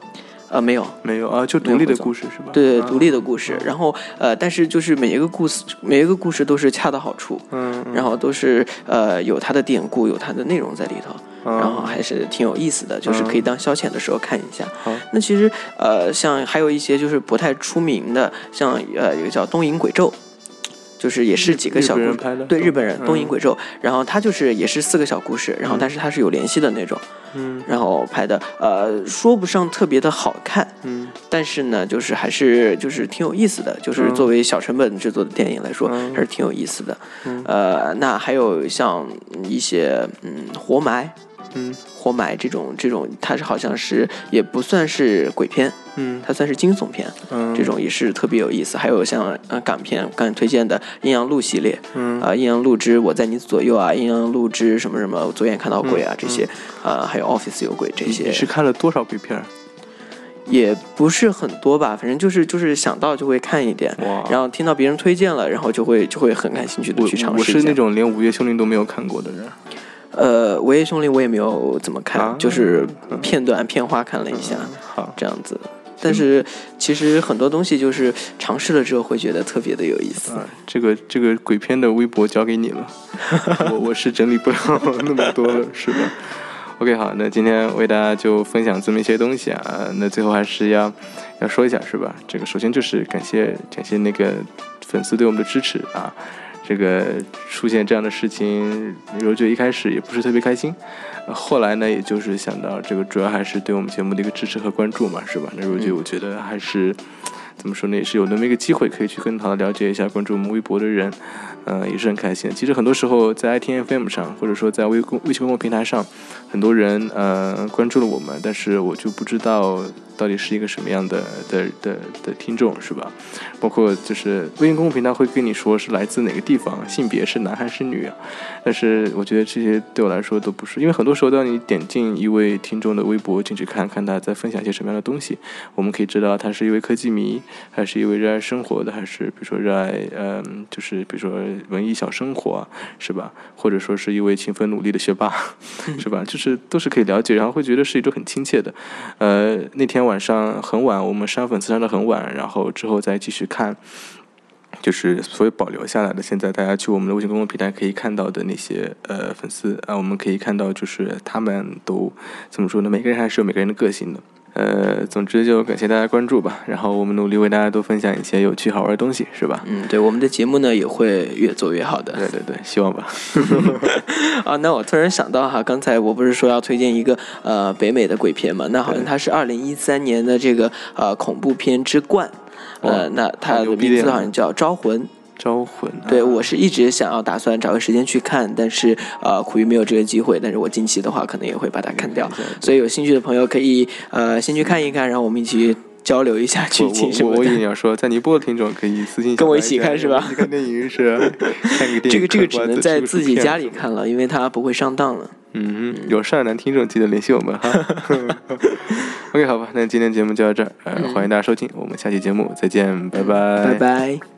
Speaker 2: 呃，没有，
Speaker 1: 没有啊，就独立的故事是吧？
Speaker 2: 对，
Speaker 1: 啊
Speaker 2: 独立的故事。然后呃，但是就是每一个故事，每一个故事都是恰到好处，
Speaker 1: 嗯，
Speaker 2: 然后都是呃有它的典故，有它的内容在里头。
Speaker 1: 嗯
Speaker 2: 然后还是挺有意思的，就是可以当消遣的时候看一下。
Speaker 1: 好
Speaker 2: 那其实呃，像还有一些就是不太出名的，像呃有个叫《东瀛鬼咒》，就是也是几个小故事，对日本人《
Speaker 1: 嗯
Speaker 2: 东瀛鬼咒》，然后它就是也是四个小故事，然后但是它是有联系的那种，
Speaker 1: 嗯。
Speaker 2: 然后拍的呃说不上特别的好看，
Speaker 1: 嗯。
Speaker 2: 但是呢，就是还是就是挺有意思的，就是
Speaker 1: 嗯
Speaker 2: 作为小成本制作的电影来说，
Speaker 1: 嗯。
Speaker 2: 还是挺有意思的。
Speaker 1: 嗯。
Speaker 2: 呃，那还有像一些嗯活埋。
Speaker 1: 嗯
Speaker 2: 活埋这种这种，它是好像是也不算是鬼片，
Speaker 1: 嗯
Speaker 2: 它算是惊悚片，
Speaker 1: 嗯，
Speaker 2: 这种也是特别有意思。还有像呃港片，刚才推荐的《阴阳路》系列，
Speaker 1: 嗯
Speaker 2: 啊，《阴阳路之我在你左右》啊，《阴阳路之什么什么左眼看到鬼啊》
Speaker 1: 嗯
Speaker 2: 这些，啊，还有《Office 有鬼》这些，
Speaker 1: 你是看了多少鬼片？
Speaker 2: 也不是很多吧，反正就是就是想到就会看一点，
Speaker 1: 哇
Speaker 2: 然后听到别人推荐了，然后就会就会很感兴趣的去尝试一下。
Speaker 1: 我是那种连《午夜凶铃》都没有看过的人。
Speaker 2: 呃，《午夜凶铃》我也没有怎么看，
Speaker 1: 啊
Speaker 2: 就是片段片花看了一下，
Speaker 1: 好，
Speaker 2: 这样子。但是其实很多东西就是尝试了之后会觉得特别的有意思。
Speaker 1: 啊，这个这个鬼片的微博交给你了，我我是整理不了那么多了，是吧？OK，好，那今天为大家就分享这么一些东西啊，那最后还是要要说一下，是吧？这个首先就是感谢感谢那个粉丝对我们的支持啊，这个出现这样的事情，柔觉一开始也不是特别开心，呃后来呢，也就是想到这个主要还是对我们节目的一个支持和关注嘛，是吧？那柔觉我觉得还是。怎么说呢，也是有那么一个机会，可以去更好的了解一下关注我们微博的人，呃，也是很开心。其实很多时候在 ITFM 上，或者说在微公微信公众平台上，很多人呃关注了我们，但是我就不知道到底是一个什么样的的的的听众，是吧？包括就是微信公众平台会跟你说是来自哪个地方，性别是男还是女啊，但是我觉得这些对我来说都不是，因为很多时候当你点进一位听众的微博进去看看他在分享一些什么样的东西，我们可以知道他是一位科技迷，还是一位热爱生活的，还是比如说热爱嗯、就是比如说文艺小生活啊，是吧？或者说是一位勤奋努力的学霸，是吧？就是都是可以了解，然后会觉得是一种很亲切的。呃，那天晚上很晚，我们删粉丝删的很晚，然后之后再继续看。就是所有保留下来的，现在大家去我们的微信公众平台可以看到的那些呃粉丝啊，我们可以看到就是他们都怎么说呢？每个人还是有每个人的个性的。呃，总之就感谢大家关注吧，然后我们努力为大家多分享一些有趣好玩的东西，是吧？
Speaker 2: 嗯，对，我们的节目呢也会越做越好的。
Speaker 1: 对对对，希望吧。
Speaker 2: 啊，那我突然想到哈，刚才我不是说要推荐一个呃北美的鬼片嘛？那好像它是二零一三年的这个呃恐怖片之冠，呃，
Speaker 1: 哦
Speaker 2: 那它的名字好像叫《招魂》。
Speaker 1: 招魂，
Speaker 2: 对，
Speaker 1: 啊
Speaker 2: 我是一直想要打算找个时间去看，但是呃苦于没有这个机会。但是我近期的话，可能也会把它看掉。所以有兴趣的朋友可以呃先去看一看，然后我们一起交流一下剧
Speaker 1: 我
Speaker 2: 情什么
Speaker 1: 我我我以为
Speaker 2: 的。
Speaker 1: 你要说，在尼泊尔的听众可以私信
Speaker 2: 跟我一起看是吧
Speaker 1: 看电影是看个电影，
Speaker 2: 这个这个只能在自己家里看了，因为它不会上当了。
Speaker 1: 嗯，有善男听众记得联系我们哈。OK，好吧，那今天节目就到这儿，呃，欢迎大家收听，我们下期节目再见，拜拜，
Speaker 2: 拜拜。